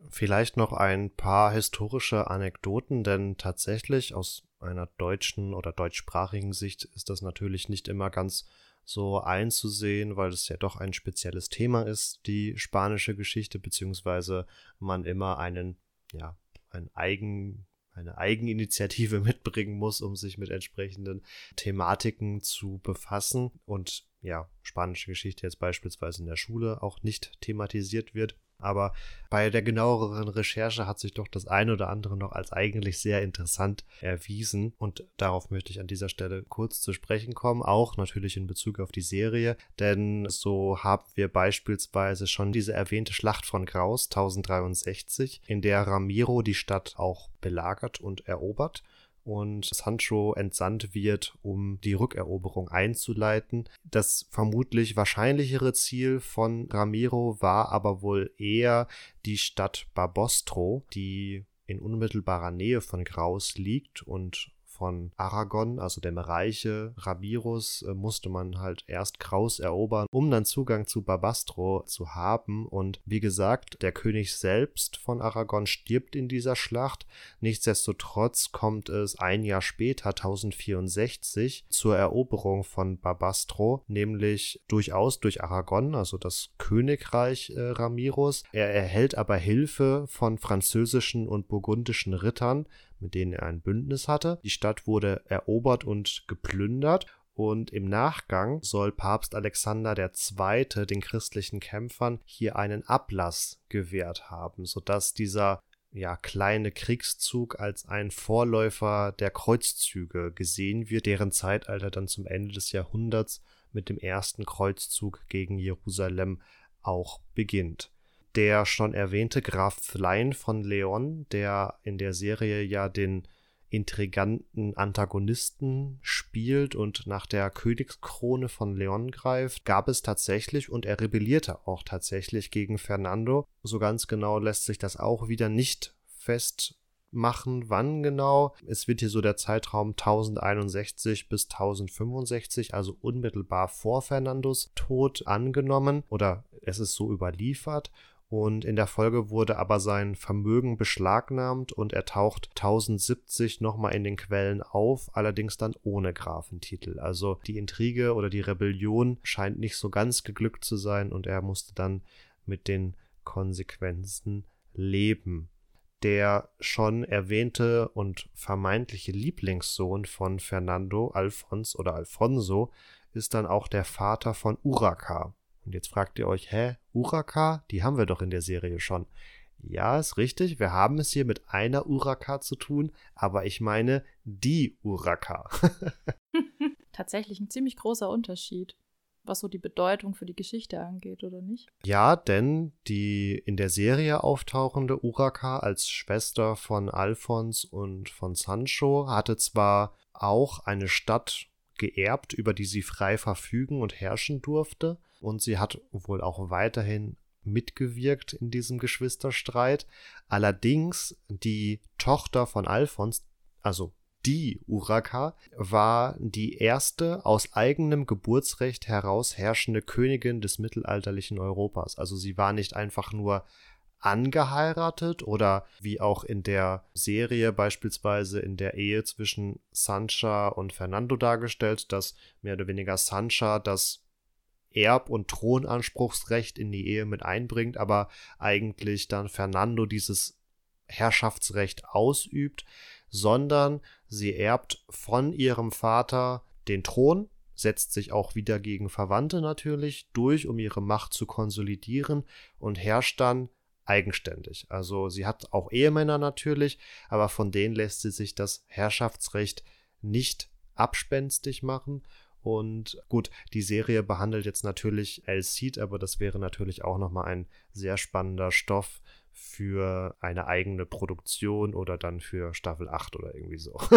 Vielleicht noch ein paar historische Anekdoten, denn tatsächlich aus einer deutschen oder deutschsprachigen Sicht ist das natürlich nicht immer ganz so einzusehen, weil es ja doch ein spezielles Thema ist, die spanische Geschichte, beziehungsweise man immer einen, ja, ein Eigen, eine Eigeninitiative mitbringen muss, um sich mit entsprechenden Thematiken zu befassen und ja, spanische Geschichte jetzt beispielsweise in der Schule auch nicht thematisiert wird. Aber bei der genaueren Recherche hat sich doch das eine oder andere noch als eigentlich sehr interessant erwiesen. Und darauf möchte ich an dieser Stelle kurz zu sprechen kommen, auch natürlich in Bezug auf die Serie. Denn so haben wir beispielsweise schon diese erwähnte Schlacht von Graus 1063, in der Ramiro die Stadt auch belagert und erobert und Sancho entsandt wird, um die Rückeroberung einzuleiten. Das vermutlich wahrscheinlichere Ziel von Ramiro war aber wohl eher die Stadt Barbostro, die in unmittelbarer Nähe von Graus liegt und von Aragon, also dem Reiche Ramirus, äh, musste man halt erst Kraus erobern, um dann Zugang zu Barbastro zu haben. Und wie gesagt, der König selbst von Aragon stirbt in dieser Schlacht. Nichtsdestotrotz kommt es ein Jahr später, 1064, zur Eroberung von Barbastro, nämlich durchaus durch Aragon, also das Königreich äh, Ramirus. Er erhält aber Hilfe von französischen und burgundischen Rittern, mit denen er ein Bündnis hatte. Die Stadt wurde erobert und geplündert und im Nachgang soll Papst Alexander II. den christlichen Kämpfern hier einen Ablass gewährt haben, sodass dieser ja, kleine Kriegszug als ein Vorläufer der Kreuzzüge gesehen wird, deren Zeitalter dann zum Ende des Jahrhunderts mit dem ersten Kreuzzug gegen Jerusalem auch beginnt der schon erwähnte Graf Flein von Leon, der in der Serie ja den intriganten Antagonisten spielt und nach der Königskrone von Leon greift, gab es tatsächlich und er rebellierte auch tatsächlich gegen Fernando. So ganz genau lässt sich das auch wieder nicht festmachen, wann genau. Es wird hier so der Zeitraum 1061 bis 1065, also unmittelbar vor Fernandos Tod angenommen oder es ist so überliefert und in der Folge wurde aber sein Vermögen beschlagnahmt und er taucht 1070 nochmal in den Quellen auf, allerdings dann ohne Grafentitel. Also die Intrige oder die Rebellion scheint nicht so ganz geglückt zu sein und er musste dann mit den Konsequenzen leben. Der schon erwähnte und vermeintliche Lieblingssohn von Fernando, Alfons oder Alfonso, ist dann auch der Vater von Uraka. Und jetzt fragt ihr euch, hä, Uraka? Die haben wir doch in der Serie schon. Ja, ist richtig, wir haben es hier mit einer Uraka zu tun, aber ich meine die Uraka. Tatsächlich ein ziemlich großer Unterschied, was so die Bedeutung für die Geschichte angeht, oder nicht? Ja, denn die in der Serie auftauchende Uraka als Schwester von Alphons und von Sancho hatte zwar auch eine Stadt geerbt, über die sie frei verfügen und herrschen durfte, und sie hat wohl auch weiterhin mitgewirkt in diesem Geschwisterstreit. Allerdings die Tochter von Alphons, also die Uraka, war die erste aus eigenem Geburtsrecht heraus herrschende Königin des mittelalterlichen Europas. Also sie war nicht einfach nur angeheiratet oder wie auch in der Serie beispielsweise in der Ehe zwischen Sancha und Fernando dargestellt, dass mehr oder weniger Sancha das Erb- und Thronanspruchsrecht in die Ehe mit einbringt, aber eigentlich dann Fernando dieses Herrschaftsrecht ausübt, sondern sie erbt von ihrem Vater den Thron, setzt sich auch wieder gegen Verwandte natürlich durch, um ihre Macht zu konsolidieren und herrscht dann eigenständig. Also sie hat auch Ehemänner natürlich, aber von denen lässt sie sich das Herrschaftsrecht nicht abspenstig machen. Und gut, die Serie behandelt jetzt natürlich El Cid, aber das wäre natürlich auch nochmal ein sehr spannender Stoff für eine eigene Produktion oder dann für Staffel 8 oder irgendwie so.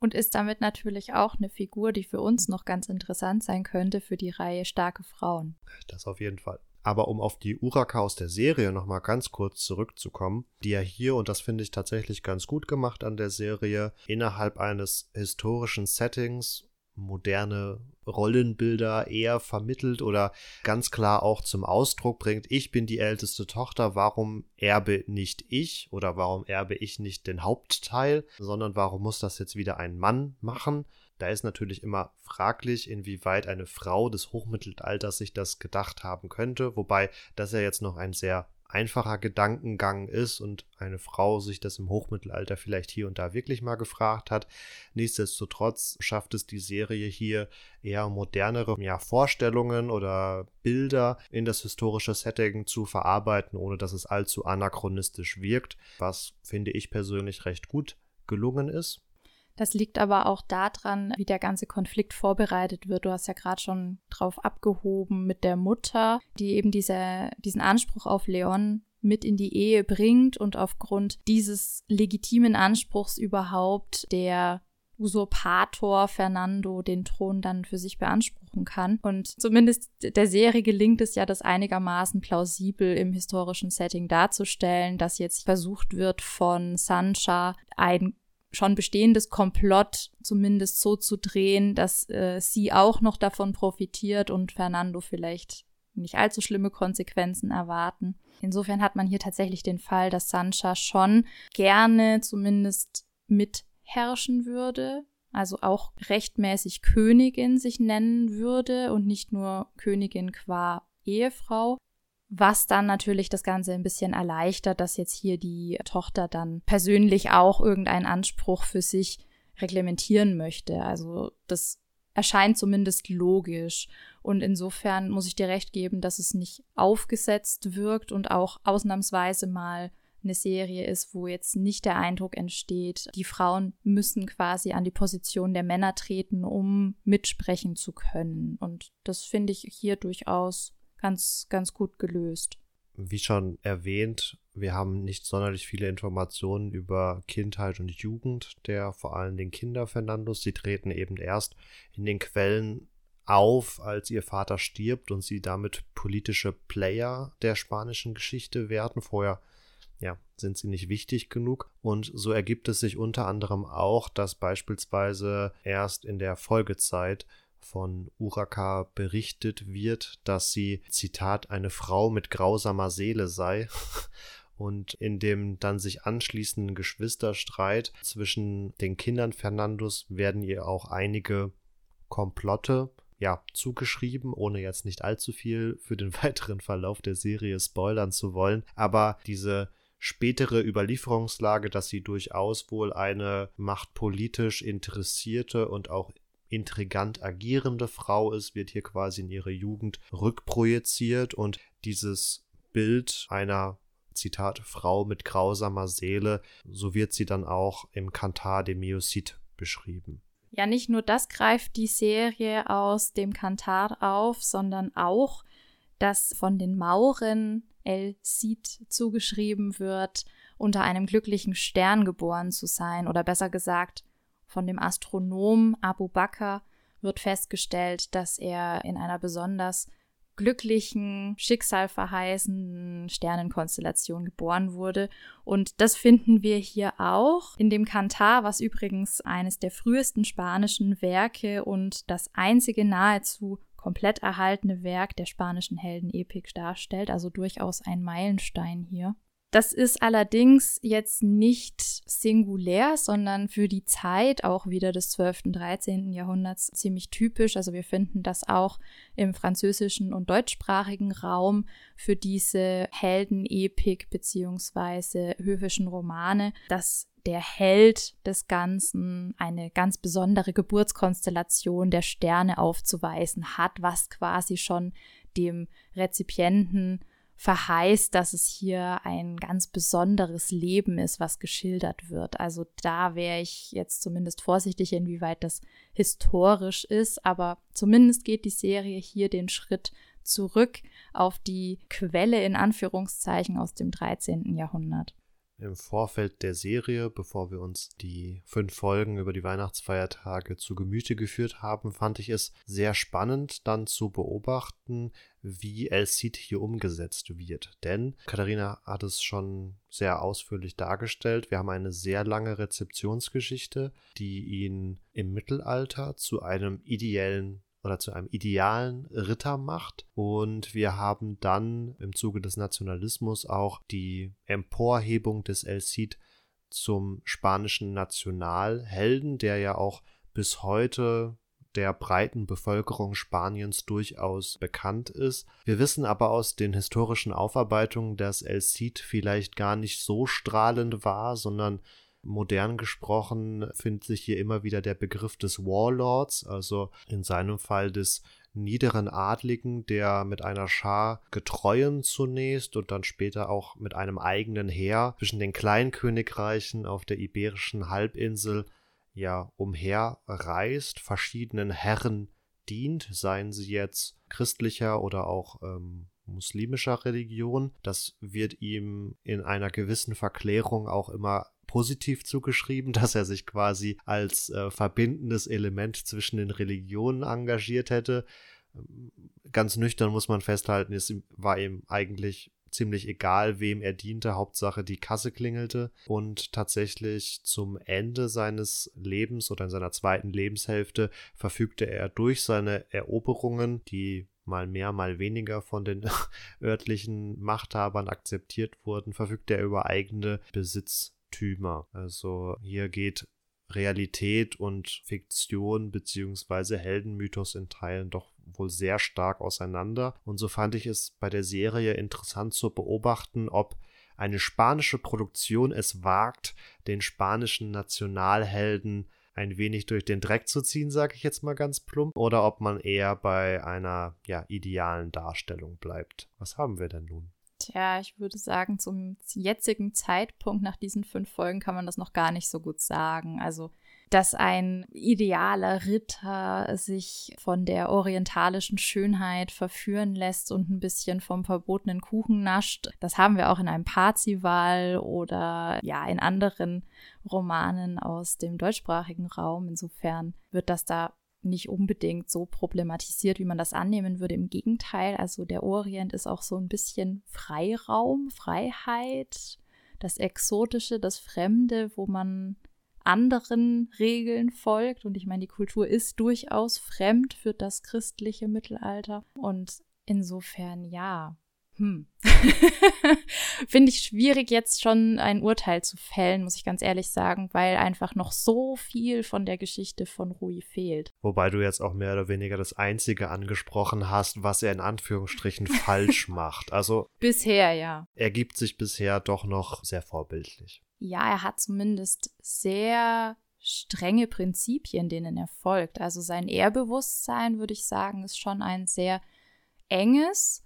Und ist damit natürlich auch eine Figur, die für uns noch ganz interessant sein könnte für die Reihe Starke Frauen. Das auf jeden Fall. Aber um auf die Uraka aus der Serie nochmal ganz kurz zurückzukommen, die ja hier, und das finde ich tatsächlich ganz gut gemacht an der Serie, innerhalb eines historischen Settings moderne Rollenbilder eher vermittelt oder ganz klar auch zum Ausdruck bringt, ich bin die älteste Tochter, warum erbe nicht ich oder warum erbe ich nicht den Hauptteil, sondern warum muss das jetzt wieder ein Mann machen? Da ist natürlich immer fraglich, inwieweit eine Frau des Hochmittelalters sich das gedacht haben könnte, wobei das ja jetzt noch ein sehr einfacher Gedankengang ist und eine Frau sich das im Hochmittelalter vielleicht hier und da wirklich mal gefragt hat. Nichtsdestotrotz schafft es die Serie hier eher modernere ja, Vorstellungen oder Bilder in das historische Setting zu verarbeiten, ohne dass es allzu anachronistisch wirkt, was finde ich persönlich recht gut gelungen ist. Das liegt aber auch daran, wie der ganze Konflikt vorbereitet wird. Du hast ja gerade schon drauf abgehoben mit der Mutter, die eben diese, diesen Anspruch auf Leon mit in die Ehe bringt und aufgrund dieses legitimen Anspruchs überhaupt der Usurpator Fernando den Thron dann für sich beanspruchen kann. Und zumindest der Serie gelingt es ja, das einigermaßen plausibel im historischen Setting darzustellen, dass jetzt versucht wird, von Sancha ein schon bestehendes Komplott zumindest so zu drehen, dass äh, sie auch noch davon profitiert und Fernando vielleicht nicht allzu schlimme Konsequenzen erwarten. Insofern hat man hier tatsächlich den Fall, dass Sancha schon gerne zumindest mitherrschen würde, also auch rechtmäßig Königin sich nennen würde und nicht nur Königin qua Ehefrau was dann natürlich das Ganze ein bisschen erleichtert, dass jetzt hier die Tochter dann persönlich auch irgendeinen Anspruch für sich reglementieren möchte. Also das erscheint zumindest logisch. Und insofern muss ich dir recht geben, dass es nicht aufgesetzt wirkt und auch ausnahmsweise mal eine Serie ist, wo jetzt nicht der Eindruck entsteht, die Frauen müssen quasi an die Position der Männer treten, um mitsprechen zu können. Und das finde ich hier durchaus ganz, ganz gut gelöst. Wie schon erwähnt, wir haben nicht sonderlich viele Informationen über Kindheit und Jugend der vor allem den Kinder Fernandos. Sie treten eben erst in den Quellen auf, als ihr Vater stirbt und sie damit politische Player der spanischen Geschichte werden. Vorher ja, sind sie nicht wichtig genug. Und so ergibt es sich unter anderem auch, dass beispielsweise erst in der Folgezeit von Uraka berichtet wird, dass sie, Zitat, eine Frau mit grausamer Seele sei. Und in dem dann sich anschließenden Geschwisterstreit zwischen den Kindern Fernandos werden ihr auch einige Komplotte ja, zugeschrieben, ohne jetzt nicht allzu viel für den weiteren Verlauf der Serie spoilern zu wollen. Aber diese spätere Überlieferungslage, dass sie durchaus wohl eine machtpolitisch interessierte und auch intrigant agierende Frau ist, wird hier quasi in ihre Jugend rückprojiziert und dieses Bild einer Zitat Frau mit grausamer Seele, so wird sie dann auch im Kantar de Miocid beschrieben. Ja, nicht nur das greift die Serie aus dem Kantar auf, sondern auch, dass von den Mauren El Cid zugeschrieben wird, unter einem glücklichen Stern geboren zu sein, oder besser gesagt, von dem Astronom Abu Bakr wird festgestellt, dass er in einer besonders glücklichen, schicksalverheißenden Sternenkonstellation geboren wurde. Und das finden wir hier auch in dem Kantar, was übrigens eines der frühesten spanischen Werke und das einzige nahezu komplett erhaltene Werk der spanischen Heldenepik darstellt, also durchaus ein Meilenstein hier. Das ist allerdings jetzt nicht singulär, sondern für die Zeit auch wieder des 12. und 13. Jahrhunderts ziemlich typisch. Also wir finden das auch im französischen und deutschsprachigen Raum für diese Heldenepik beziehungsweise höfischen Romane, dass der Held des Ganzen eine ganz besondere Geburtskonstellation der Sterne aufzuweisen hat, was quasi schon dem Rezipienten verheißt, dass es hier ein ganz besonderes Leben ist, was geschildert wird. Also da wäre ich jetzt zumindest vorsichtig, inwieweit das historisch ist, aber zumindest geht die Serie hier den Schritt zurück auf die Quelle in Anführungszeichen aus dem 13. Jahrhundert im Vorfeld der Serie, bevor wir uns die fünf Folgen über die Weihnachtsfeiertage zu Gemüte geführt haben, fand ich es sehr spannend, dann zu beobachten, wie El Cid hier umgesetzt wird. Denn Katharina hat es schon sehr ausführlich dargestellt. Wir haben eine sehr lange Rezeptionsgeschichte, die ihn im Mittelalter zu einem ideellen oder zu einem idealen Ritter macht. Und wir haben dann im Zuge des Nationalismus auch die Emporhebung des El Cid zum spanischen Nationalhelden, der ja auch bis heute der breiten Bevölkerung Spaniens durchaus bekannt ist. Wir wissen aber aus den historischen Aufarbeitungen, dass El Cid vielleicht gar nicht so strahlend war, sondern Modern gesprochen findet sich hier immer wieder der Begriff des Warlords, also in seinem Fall des niederen Adligen, der mit einer Schar Getreuen zunächst und dann später auch mit einem eigenen Heer zwischen den Kleinkönigreichen auf der iberischen Halbinsel ja umherreist, verschiedenen Herren dient, seien sie jetzt christlicher oder auch ähm, muslimischer Religion. Das wird ihm in einer gewissen Verklärung auch immer positiv zugeschrieben, dass er sich quasi als äh, verbindendes Element zwischen den Religionen engagiert hätte. Ähm, ganz nüchtern muss man festhalten, es war ihm eigentlich ziemlich egal, wem er diente, Hauptsache die Kasse klingelte und tatsächlich zum Ende seines Lebens oder in seiner zweiten Lebenshälfte verfügte er durch seine Eroberungen, die mal mehr, mal weniger von den örtlichen Machthabern akzeptiert wurden, verfügte er über eigene Besitz Tümer. Also hier geht Realität und Fiktion beziehungsweise Heldenmythos in Teilen doch wohl sehr stark auseinander. Und so fand ich es bei der Serie interessant zu beobachten, ob eine spanische Produktion es wagt, den spanischen Nationalhelden ein wenig durch den Dreck zu ziehen, sage ich jetzt mal ganz plump, oder ob man eher bei einer ja, idealen Darstellung bleibt. Was haben wir denn nun? Tja, ich würde sagen, zum jetzigen Zeitpunkt nach diesen fünf Folgen kann man das noch gar nicht so gut sagen. Also, dass ein idealer Ritter sich von der orientalischen Schönheit verführen lässt und ein bisschen vom verbotenen Kuchen nascht, das haben wir auch in einem Parzival oder ja in anderen Romanen aus dem deutschsprachigen Raum. Insofern wird das da nicht unbedingt so problematisiert, wie man das annehmen würde. Im Gegenteil, also der Orient ist auch so ein bisschen Freiraum, Freiheit, das Exotische, das Fremde, wo man anderen Regeln folgt. Und ich meine, die Kultur ist durchaus fremd für das christliche Mittelalter. Und insofern ja, hm. Finde ich schwierig, jetzt schon ein Urteil zu fällen, muss ich ganz ehrlich sagen, weil einfach noch so viel von der Geschichte von Rui fehlt. Wobei du jetzt auch mehr oder weniger das Einzige angesprochen hast, was er in Anführungsstrichen falsch macht. Also. Bisher, ja. Er gibt sich bisher doch noch sehr vorbildlich. Ja, er hat zumindest sehr strenge Prinzipien, denen er folgt. Also sein Ehrbewusstsein, würde ich sagen, ist schon ein sehr enges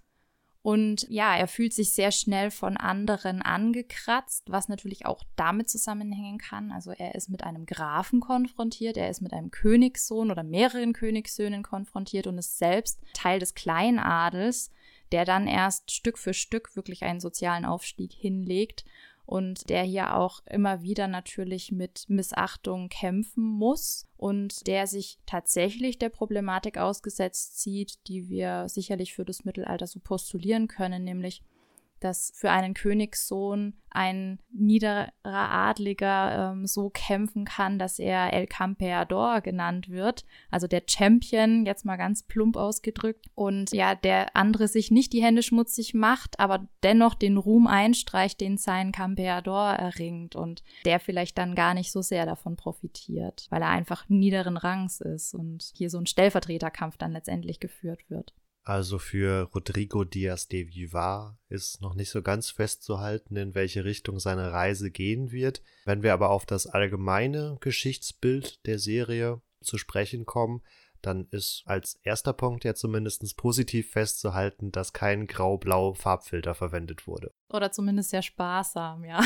und ja, er fühlt sich sehr schnell von anderen angekratzt, was natürlich auch damit zusammenhängen kann. Also er ist mit einem Grafen konfrontiert, er ist mit einem Königssohn oder mehreren Königssöhnen konfrontiert und ist selbst Teil des Kleinadels, der dann erst Stück für Stück wirklich einen sozialen Aufstieg hinlegt und der hier auch immer wieder natürlich mit Missachtung kämpfen muss und der sich tatsächlich der Problematik ausgesetzt sieht, die wir sicherlich für das Mittelalter so postulieren können, nämlich dass für einen Königssohn ein niederer Adliger ähm, so kämpfen kann, dass er El Campeador genannt wird, also der Champion, jetzt mal ganz plump ausgedrückt, und ja, der andere sich nicht die Hände schmutzig macht, aber dennoch den Ruhm einstreicht, den sein Campeador erringt und der vielleicht dann gar nicht so sehr davon profitiert, weil er einfach niederen Rangs ist und hier so ein Stellvertreterkampf dann letztendlich geführt wird. Also für Rodrigo Diaz de Vivar ist noch nicht so ganz festzuhalten, in welche Richtung seine Reise gehen wird. Wenn wir aber auf das allgemeine Geschichtsbild der Serie zu sprechen kommen, dann ist als erster Punkt ja zumindest positiv festzuhalten, dass kein grau-blau Farbfilter verwendet wurde. Oder zumindest sehr sparsam, ja.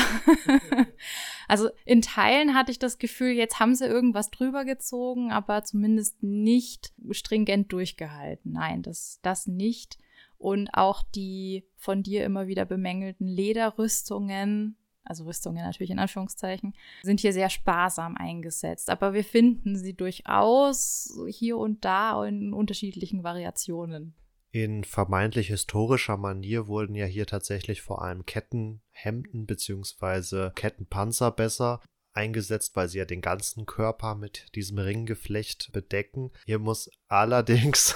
also in Teilen hatte ich das Gefühl, jetzt haben sie irgendwas drüber gezogen, aber zumindest nicht stringent durchgehalten. Nein, das, das nicht. Und auch die von dir immer wieder bemängelten Lederrüstungen also Rüstungen natürlich in Anführungszeichen, sind hier sehr sparsam eingesetzt. Aber wir finden sie durchaus hier und da in unterschiedlichen Variationen. In vermeintlich historischer Manier wurden ja hier tatsächlich vor allem Kettenhemden bzw. Kettenpanzer besser eingesetzt, weil sie ja den ganzen Körper mit diesem Ringgeflecht bedecken. Hier muss allerdings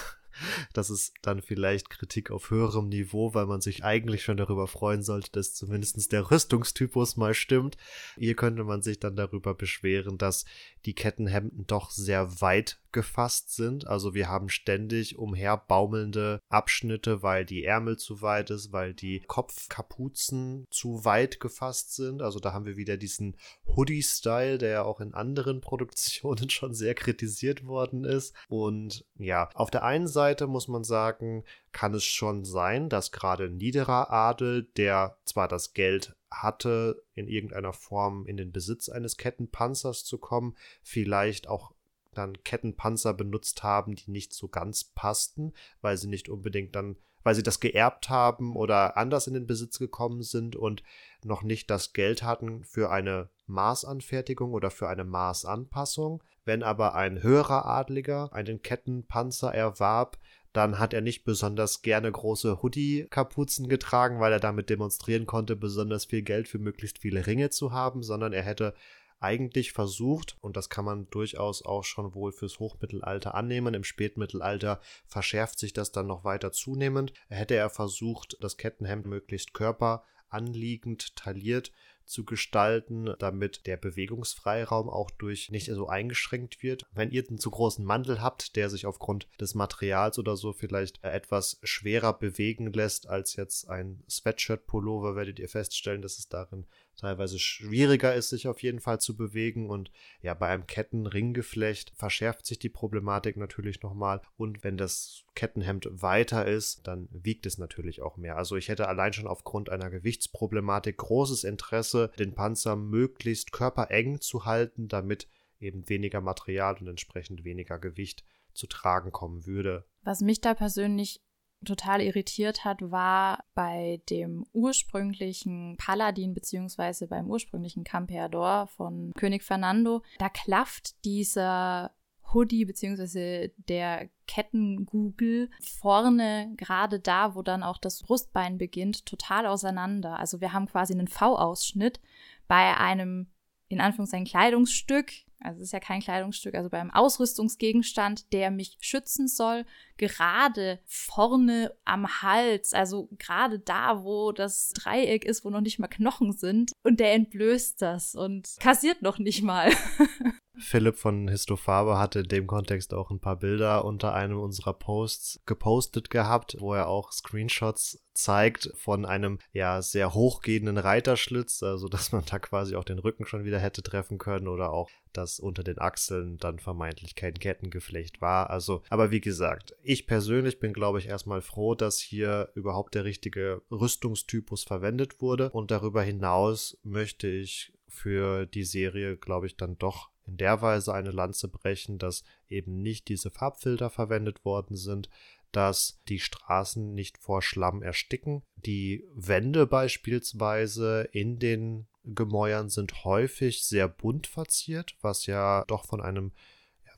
das ist dann vielleicht Kritik auf höherem Niveau, weil man sich eigentlich schon darüber freuen sollte, dass zumindest der Rüstungstypus mal stimmt. Hier könnte man sich dann darüber beschweren, dass die Kettenhemden doch sehr weit gefasst sind. Also wir haben ständig umherbaumelnde Abschnitte, weil die Ärmel zu weit ist, weil die Kopfkapuzen zu weit gefasst sind. Also da haben wir wieder diesen Hoodie-Style, der ja auch in anderen Produktionen schon sehr kritisiert worden ist. Und ja, auf der einen Seite muss man sagen, kann es schon sein, dass gerade niederer Adel, der zwar das Geld hatte, in irgendeiner Form in den Besitz eines Kettenpanzers zu kommen, vielleicht auch dann Kettenpanzer benutzt haben, die nicht so ganz passten, weil sie nicht unbedingt dann, weil sie das geerbt haben oder anders in den Besitz gekommen sind und noch nicht das Geld hatten für eine Maßanfertigung oder für eine Maßanpassung. Wenn aber ein höherer Adliger einen Kettenpanzer erwarb, dann hat er nicht besonders gerne große Hoodie-Kapuzen getragen, weil er damit demonstrieren konnte, besonders viel Geld für möglichst viele Ringe zu haben, sondern er hätte eigentlich versucht, und das kann man durchaus auch schon wohl fürs Hochmittelalter annehmen, im Spätmittelalter verschärft sich das dann noch weiter zunehmend, hätte er versucht, das Kettenhemd möglichst körperanliegend tailliert zu gestalten, damit der Bewegungsfreiraum auch durch nicht so eingeschränkt wird. Wenn ihr einen zu großen Mantel habt, der sich aufgrund des Materials oder so vielleicht etwas schwerer bewegen lässt als jetzt ein Sweatshirt-Pullover, werdet ihr feststellen, dass es darin teilweise schwieriger ist, sich auf jeden Fall zu bewegen. Und ja, bei einem Kettenringgeflecht verschärft sich die Problematik natürlich nochmal. Und wenn das Kettenhemd weiter ist, dann wiegt es natürlich auch mehr. Also ich hätte allein schon aufgrund einer Gewichtsproblematik großes Interesse, den Panzer möglichst körpereng zu halten, damit eben weniger Material und entsprechend weniger Gewicht zu tragen kommen würde. Was mich da persönlich total irritiert hat, war bei dem ursprünglichen Paladin beziehungsweise beim ursprünglichen Campeador von König Fernando. Da klafft dieser Hoodie beziehungsweise der Kettengugel vorne gerade da, wo dann auch das Brustbein beginnt, total auseinander. Also wir haben quasi einen V-Ausschnitt bei einem in Anführungszeichen Kleidungsstück, also es ist ja kein Kleidungsstück, also beim Ausrüstungsgegenstand, der mich schützen soll, gerade vorne am Hals, also gerade da, wo das Dreieck ist, wo noch nicht mal Knochen sind, und der entblößt das und kassiert noch nicht mal. Philipp von Histofaber hatte in dem Kontext auch ein paar Bilder unter einem unserer Posts gepostet gehabt, wo er auch Screenshots zeigt von einem ja sehr hochgehenden Reiterschlitz, also dass man da quasi auch den Rücken schon wieder hätte treffen können oder auch, dass unter den Achseln dann vermeintlich kein Kettengeflecht war. Also, aber wie gesagt, ich persönlich bin, glaube ich, erstmal froh, dass hier überhaupt der richtige Rüstungstypus verwendet wurde und darüber hinaus möchte ich für die Serie, glaube ich, dann doch in der Weise eine Lanze brechen, dass eben nicht diese Farbfilter verwendet worden sind, dass die Straßen nicht vor Schlamm ersticken. Die Wände beispielsweise in den Gemäuern sind häufig sehr bunt verziert, was ja doch von einem,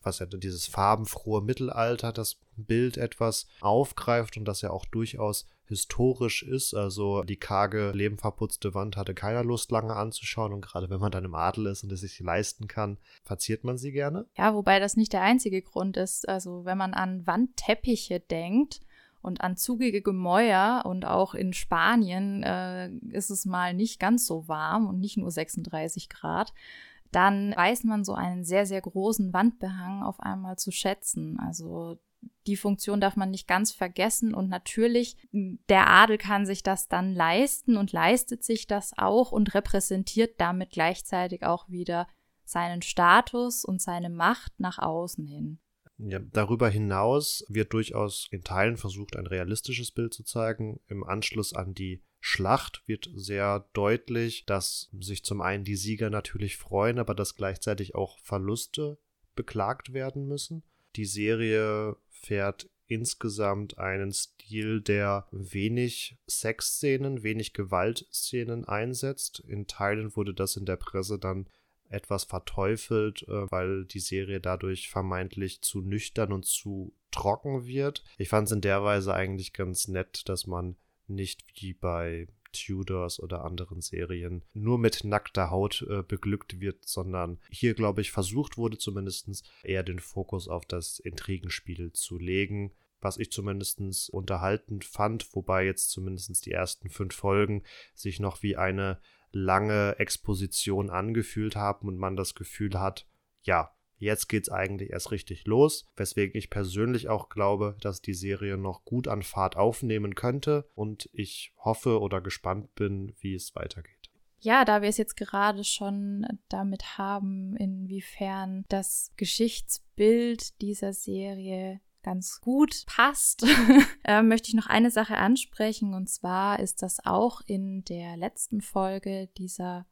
was ja dieses farbenfrohe Mittelalter das Bild etwas aufgreift und das ja auch durchaus historisch ist. Also die karge, lebenverputzte Wand hatte keiner Lust lange anzuschauen und gerade wenn man dann im Adel ist und es sich leisten kann, verziert man sie gerne. Ja, wobei das nicht der einzige Grund ist. Also wenn man an Wandteppiche denkt, und an zugige Gemäuer und auch in Spanien äh, ist es mal nicht ganz so warm und nicht nur 36 Grad, dann weiß man so einen sehr, sehr großen Wandbehang auf einmal zu schätzen. Also die Funktion darf man nicht ganz vergessen und natürlich, der Adel kann sich das dann leisten und leistet sich das auch und repräsentiert damit gleichzeitig auch wieder seinen Status und seine Macht nach außen hin. Ja, darüber hinaus wird durchaus in Teilen versucht, ein realistisches Bild zu zeigen. Im Anschluss an die Schlacht wird sehr deutlich, dass sich zum einen die Sieger natürlich freuen, aber dass gleichzeitig auch Verluste beklagt werden müssen. Die Serie fährt insgesamt einen Stil, der wenig Sexszenen, wenig Gewaltszenen einsetzt. In Teilen wurde das in der Presse dann etwas verteufelt, äh, weil die Serie dadurch vermeintlich zu nüchtern und zu trocken wird. Ich fand es in der Weise eigentlich ganz nett, dass man nicht wie bei Tudors oder anderen Serien nur mit nackter Haut äh, beglückt wird, sondern hier, glaube ich, versucht wurde zumindest eher den Fokus auf das Intrigenspiel zu legen, was ich zumindest unterhaltend fand, wobei jetzt zumindest die ersten fünf Folgen sich noch wie eine lange Exposition angefühlt haben und man das Gefühl hat, ja, jetzt geht's eigentlich erst richtig los, weswegen ich persönlich auch glaube, dass die Serie noch gut an Fahrt aufnehmen könnte und ich hoffe oder gespannt bin, wie es weitergeht. Ja, da wir es jetzt gerade schon damit haben, inwiefern das Geschichtsbild dieser Serie ganz gut passt, äh, möchte ich noch eine Sache ansprechen. Und zwar ist das auch in der letzten Folge dieser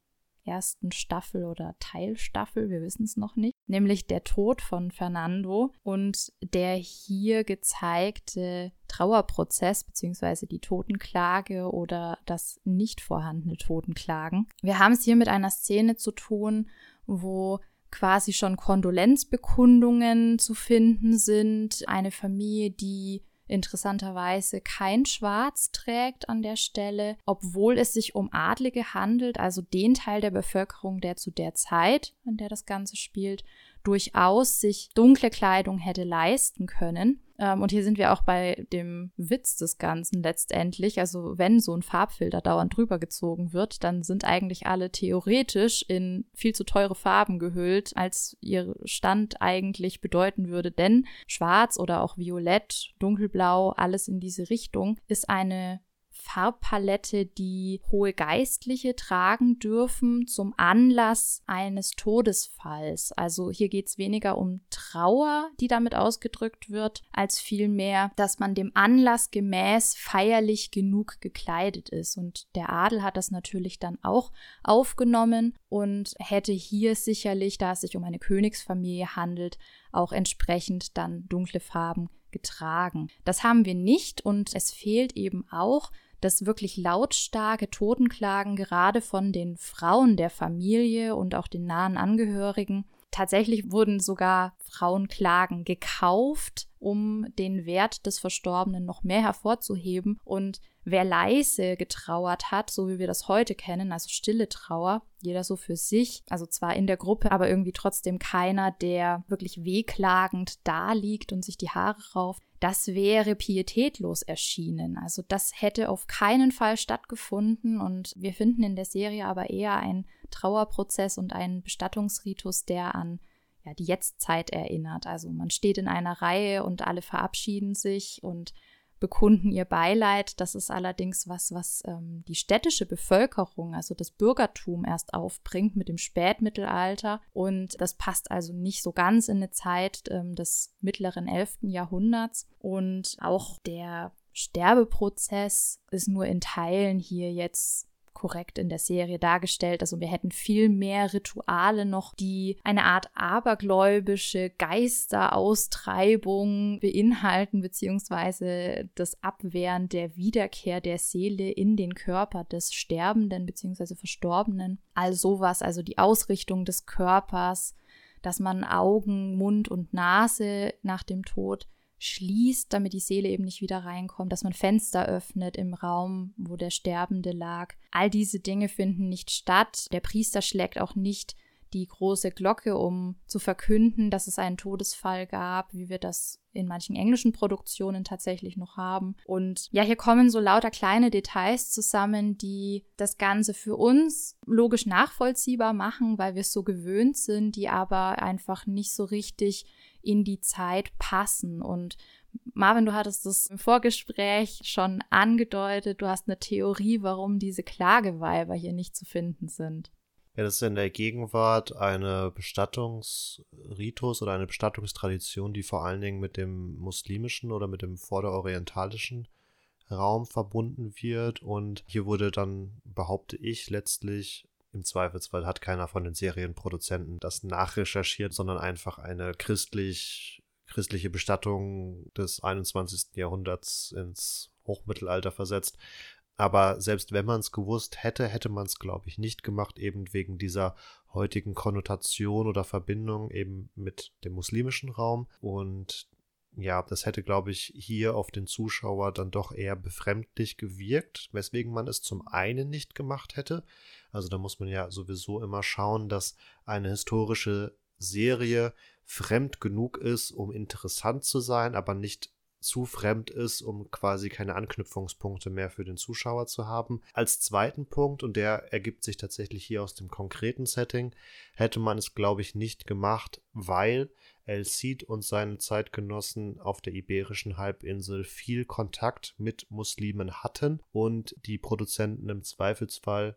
ersten Staffel oder Teilstaffel, wir wissen es noch nicht, nämlich der Tod von Fernando und der hier gezeigte Trauerprozess beziehungsweise die Totenklage oder das nicht vorhandene Totenklagen. Wir haben es hier mit einer Szene zu tun, wo quasi schon Kondolenzbekundungen zu finden sind. Eine Familie, die interessanterweise kein Schwarz trägt an der Stelle, obwohl es sich um Adlige handelt, also den Teil der Bevölkerung, der zu der Zeit, in der das Ganze spielt, durchaus sich dunkle Kleidung hätte leisten können. Ähm, und hier sind wir auch bei dem Witz des Ganzen letztendlich. Also wenn so ein Farbfilter dauernd drüber gezogen wird, dann sind eigentlich alle theoretisch in viel zu teure Farben gehüllt, als ihr Stand eigentlich bedeuten würde. Denn schwarz oder auch violett, dunkelblau, alles in diese Richtung ist eine Farbpalette, die hohe Geistliche tragen dürfen zum Anlass eines Todesfalls. Also hier geht es weniger um Trauer, die damit ausgedrückt wird, als vielmehr, dass man dem Anlass gemäß feierlich genug gekleidet ist. Und der Adel hat das natürlich dann auch aufgenommen und hätte hier sicherlich, da es sich um eine Königsfamilie handelt, auch entsprechend dann dunkle Farben getragen. Das haben wir nicht und es fehlt eben auch dass wirklich lautstarke Totenklagen gerade von den Frauen der Familie und auch den nahen Angehörigen Tatsächlich wurden sogar Frauenklagen gekauft, um den Wert des Verstorbenen noch mehr hervorzuheben. Und wer leise getrauert hat, so wie wir das heute kennen, also stille Trauer, jeder so für sich, also zwar in der Gruppe, aber irgendwie trotzdem keiner, der wirklich wehklagend da liegt und sich die Haare rauft, das wäre pietätlos erschienen. Also das hätte auf keinen Fall stattgefunden und wir finden in der Serie aber eher ein Trauerprozess und einen Bestattungsritus, der an ja, die Jetztzeit erinnert. Also man steht in einer Reihe und alle verabschieden sich und bekunden ihr Beileid. Das ist allerdings was, was ähm, die städtische Bevölkerung, also das Bürgertum erst aufbringt mit dem Spätmittelalter. Und das passt also nicht so ganz in eine Zeit ähm, des mittleren 11. Jahrhunderts. Und auch der Sterbeprozess ist nur in Teilen hier jetzt korrekt in der Serie dargestellt. Also wir hätten viel mehr Rituale noch, die eine Art abergläubische Geisteraustreibung beinhalten, beziehungsweise das Abwehren der Wiederkehr der Seele in den Körper des Sterbenden beziehungsweise Verstorbenen. All sowas, also die Ausrichtung des Körpers, dass man Augen, Mund und Nase nach dem Tod schließt, damit die Seele eben nicht wieder reinkommt, dass man Fenster öffnet im Raum, wo der Sterbende lag. All diese Dinge finden nicht statt. Der Priester schlägt auch nicht die große Glocke, um zu verkünden, dass es einen Todesfall gab, wie wir das in manchen englischen Produktionen tatsächlich noch haben. Und ja, hier kommen so lauter kleine Details zusammen, die das Ganze für uns logisch nachvollziehbar machen, weil wir es so gewöhnt sind, die aber einfach nicht so richtig in die Zeit passen. Und Marvin, du hattest das im Vorgespräch schon angedeutet. Du hast eine Theorie, warum diese Klageweiber hier nicht zu finden sind. Ja, das ist in der Gegenwart eine Bestattungsritus oder eine Bestattungstradition, die vor allen Dingen mit dem muslimischen oder mit dem vorderorientalischen Raum verbunden wird. Und hier wurde dann, behaupte ich, letztlich im Zweifelsfall hat keiner von den Serienproduzenten das nachrecherchiert, sondern einfach eine christlich, christliche Bestattung des 21. Jahrhunderts ins Hochmittelalter versetzt. Aber selbst wenn man es gewusst hätte, hätte man es, glaube ich, nicht gemacht, eben wegen dieser heutigen Konnotation oder Verbindung eben mit dem muslimischen Raum. Und ja, das hätte, glaube ich, hier auf den Zuschauer dann doch eher befremdlich gewirkt, weswegen man es zum einen nicht gemacht hätte. Also da muss man ja sowieso immer schauen, dass eine historische Serie fremd genug ist, um interessant zu sein, aber nicht zu fremd ist, um quasi keine Anknüpfungspunkte mehr für den Zuschauer zu haben. Als zweiten Punkt, und der ergibt sich tatsächlich hier aus dem konkreten Setting, hätte man es, glaube ich, nicht gemacht, weil El Cid und seine Zeitgenossen auf der iberischen Halbinsel viel Kontakt mit Muslimen hatten und die Produzenten im Zweifelsfall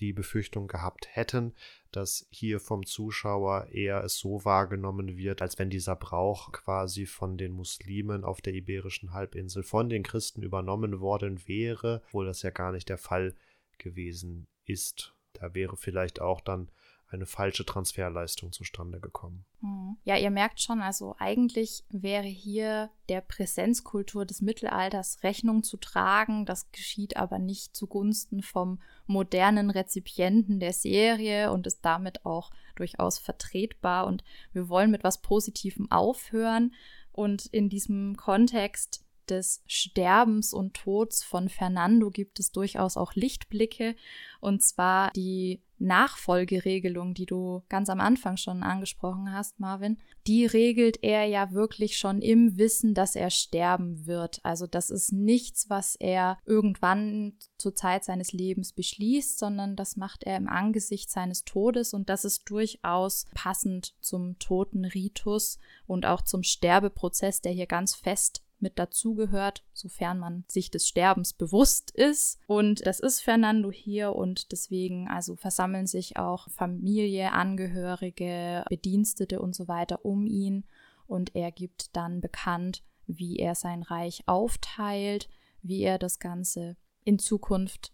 die Befürchtung gehabt hätten, dass hier vom Zuschauer eher es so wahrgenommen wird, als wenn dieser Brauch quasi von den Muslimen auf der iberischen Halbinsel von den Christen übernommen worden wäre, obwohl das ja gar nicht der Fall gewesen ist. Da wäre vielleicht auch dann eine falsche Transferleistung zustande gekommen. Hm. Ja, ihr merkt schon, also eigentlich wäre hier der Präsenzkultur des Mittelalters Rechnung zu tragen. Das geschieht aber nicht zugunsten vom modernen Rezipienten der Serie und ist damit auch durchaus vertretbar. Und wir wollen mit was Positivem aufhören. Und in diesem Kontext des Sterbens und Tods von Fernando gibt es durchaus auch Lichtblicke. Und zwar die Nachfolgeregelung, die du ganz am Anfang schon angesprochen hast, Marvin, die regelt er ja wirklich schon im Wissen, dass er sterben wird. Also das ist nichts, was er irgendwann zur Zeit seines Lebens beschließt, sondern das macht er im Angesicht seines Todes und das ist durchaus passend zum Totenritus und auch zum Sterbeprozess, der hier ganz fest mit dazugehört, sofern man sich des Sterbens bewusst ist. Und das ist Fernando hier und deswegen also versammeln sich auch Familie, Angehörige, Bedienstete und so weiter um ihn und er gibt dann bekannt, wie er sein Reich aufteilt, wie er das Ganze in Zukunft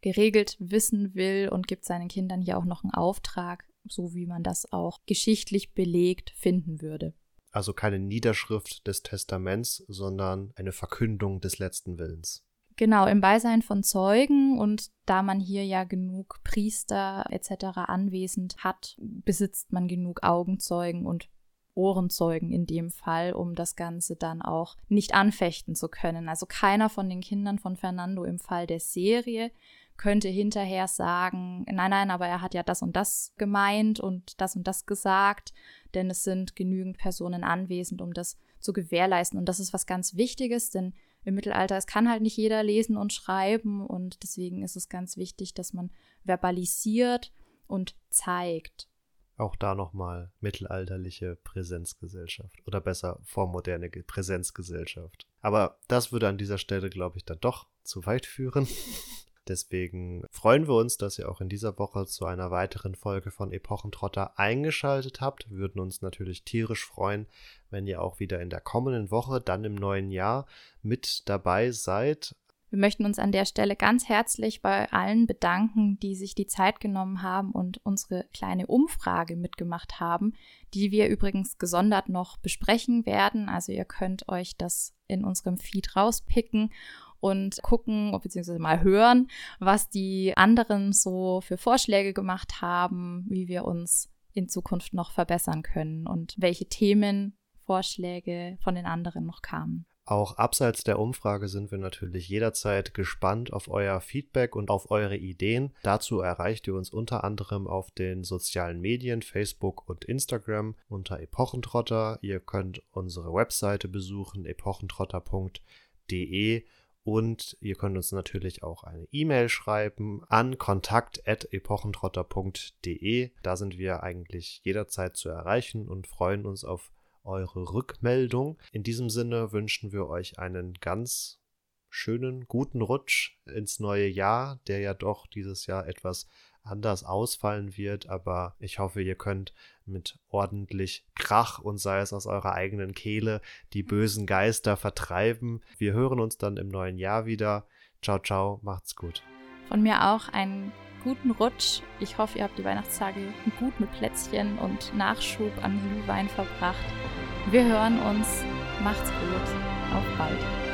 geregelt wissen will und gibt seinen Kindern hier auch noch einen Auftrag, so wie man das auch geschichtlich belegt finden würde. Also keine Niederschrift des Testaments, sondern eine Verkündung des letzten Willens. Genau, im Beisein von Zeugen und da man hier ja genug Priester etc. anwesend hat, besitzt man genug Augenzeugen und Ohrenzeugen in dem Fall, um das Ganze dann auch nicht anfechten zu können. Also keiner von den Kindern von Fernando im Fall der Serie könnte hinterher sagen, nein, nein, aber er hat ja das und das gemeint und das und das gesagt, denn es sind genügend Personen anwesend, um das zu gewährleisten. Und das ist was ganz Wichtiges, denn im Mittelalter, es kann halt nicht jeder lesen und schreiben und deswegen ist es ganz wichtig, dass man verbalisiert und zeigt. Auch da nochmal mittelalterliche Präsenzgesellschaft oder besser vormoderne Präsenzgesellschaft. Aber das würde an dieser Stelle, glaube ich, dann doch zu weit führen. Deswegen freuen wir uns, dass ihr auch in dieser Woche zu einer weiteren Folge von Epochentrotter eingeschaltet habt. Wir würden uns natürlich tierisch freuen, wenn ihr auch wieder in der kommenden Woche, dann im neuen Jahr, mit dabei seid. Wir möchten uns an der Stelle ganz herzlich bei allen bedanken, die sich die Zeit genommen haben und unsere kleine Umfrage mitgemacht haben, die wir übrigens gesondert noch besprechen werden. Also ihr könnt euch das in unserem Feed rauspicken und gucken, beziehungsweise mal hören, was die anderen so für Vorschläge gemacht haben, wie wir uns in Zukunft noch verbessern können und welche Themen Vorschläge von den anderen noch kamen. Auch abseits der Umfrage sind wir natürlich jederzeit gespannt auf euer Feedback und auf eure Ideen. Dazu erreicht ihr uns unter anderem auf den sozialen Medien Facebook und Instagram unter Epochentrotter. Ihr könnt unsere Webseite besuchen epochentrotter.de und ihr könnt uns natürlich auch eine E-Mail schreiben an kontakt.epochentrotter.de. Da sind wir eigentlich jederzeit zu erreichen und freuen uns auf eure Rückmeldung. In diesem Sinne wünschen wir euch einen ganz schönen, guten Rutsch ins neue Jahr, der ja doch dieses Jahr etwas anders ausfallen wird, aber ich hoffe, ihr könnt mit ordentlich Krach und sei es aus eurer eigenen Kehle die bösen Geister vertreiben. Wir hören uns dann im neuen Jahr wieder. Ciao, ciao, macht's gut. Von mir auch einen guten Rutsch. Ich hoffe, ihr habt die Weihnachtstage gut mit Plätzchen und Nachschub an Glühwein verbracht. Wir hören uns. Macht's gut. Auf bald.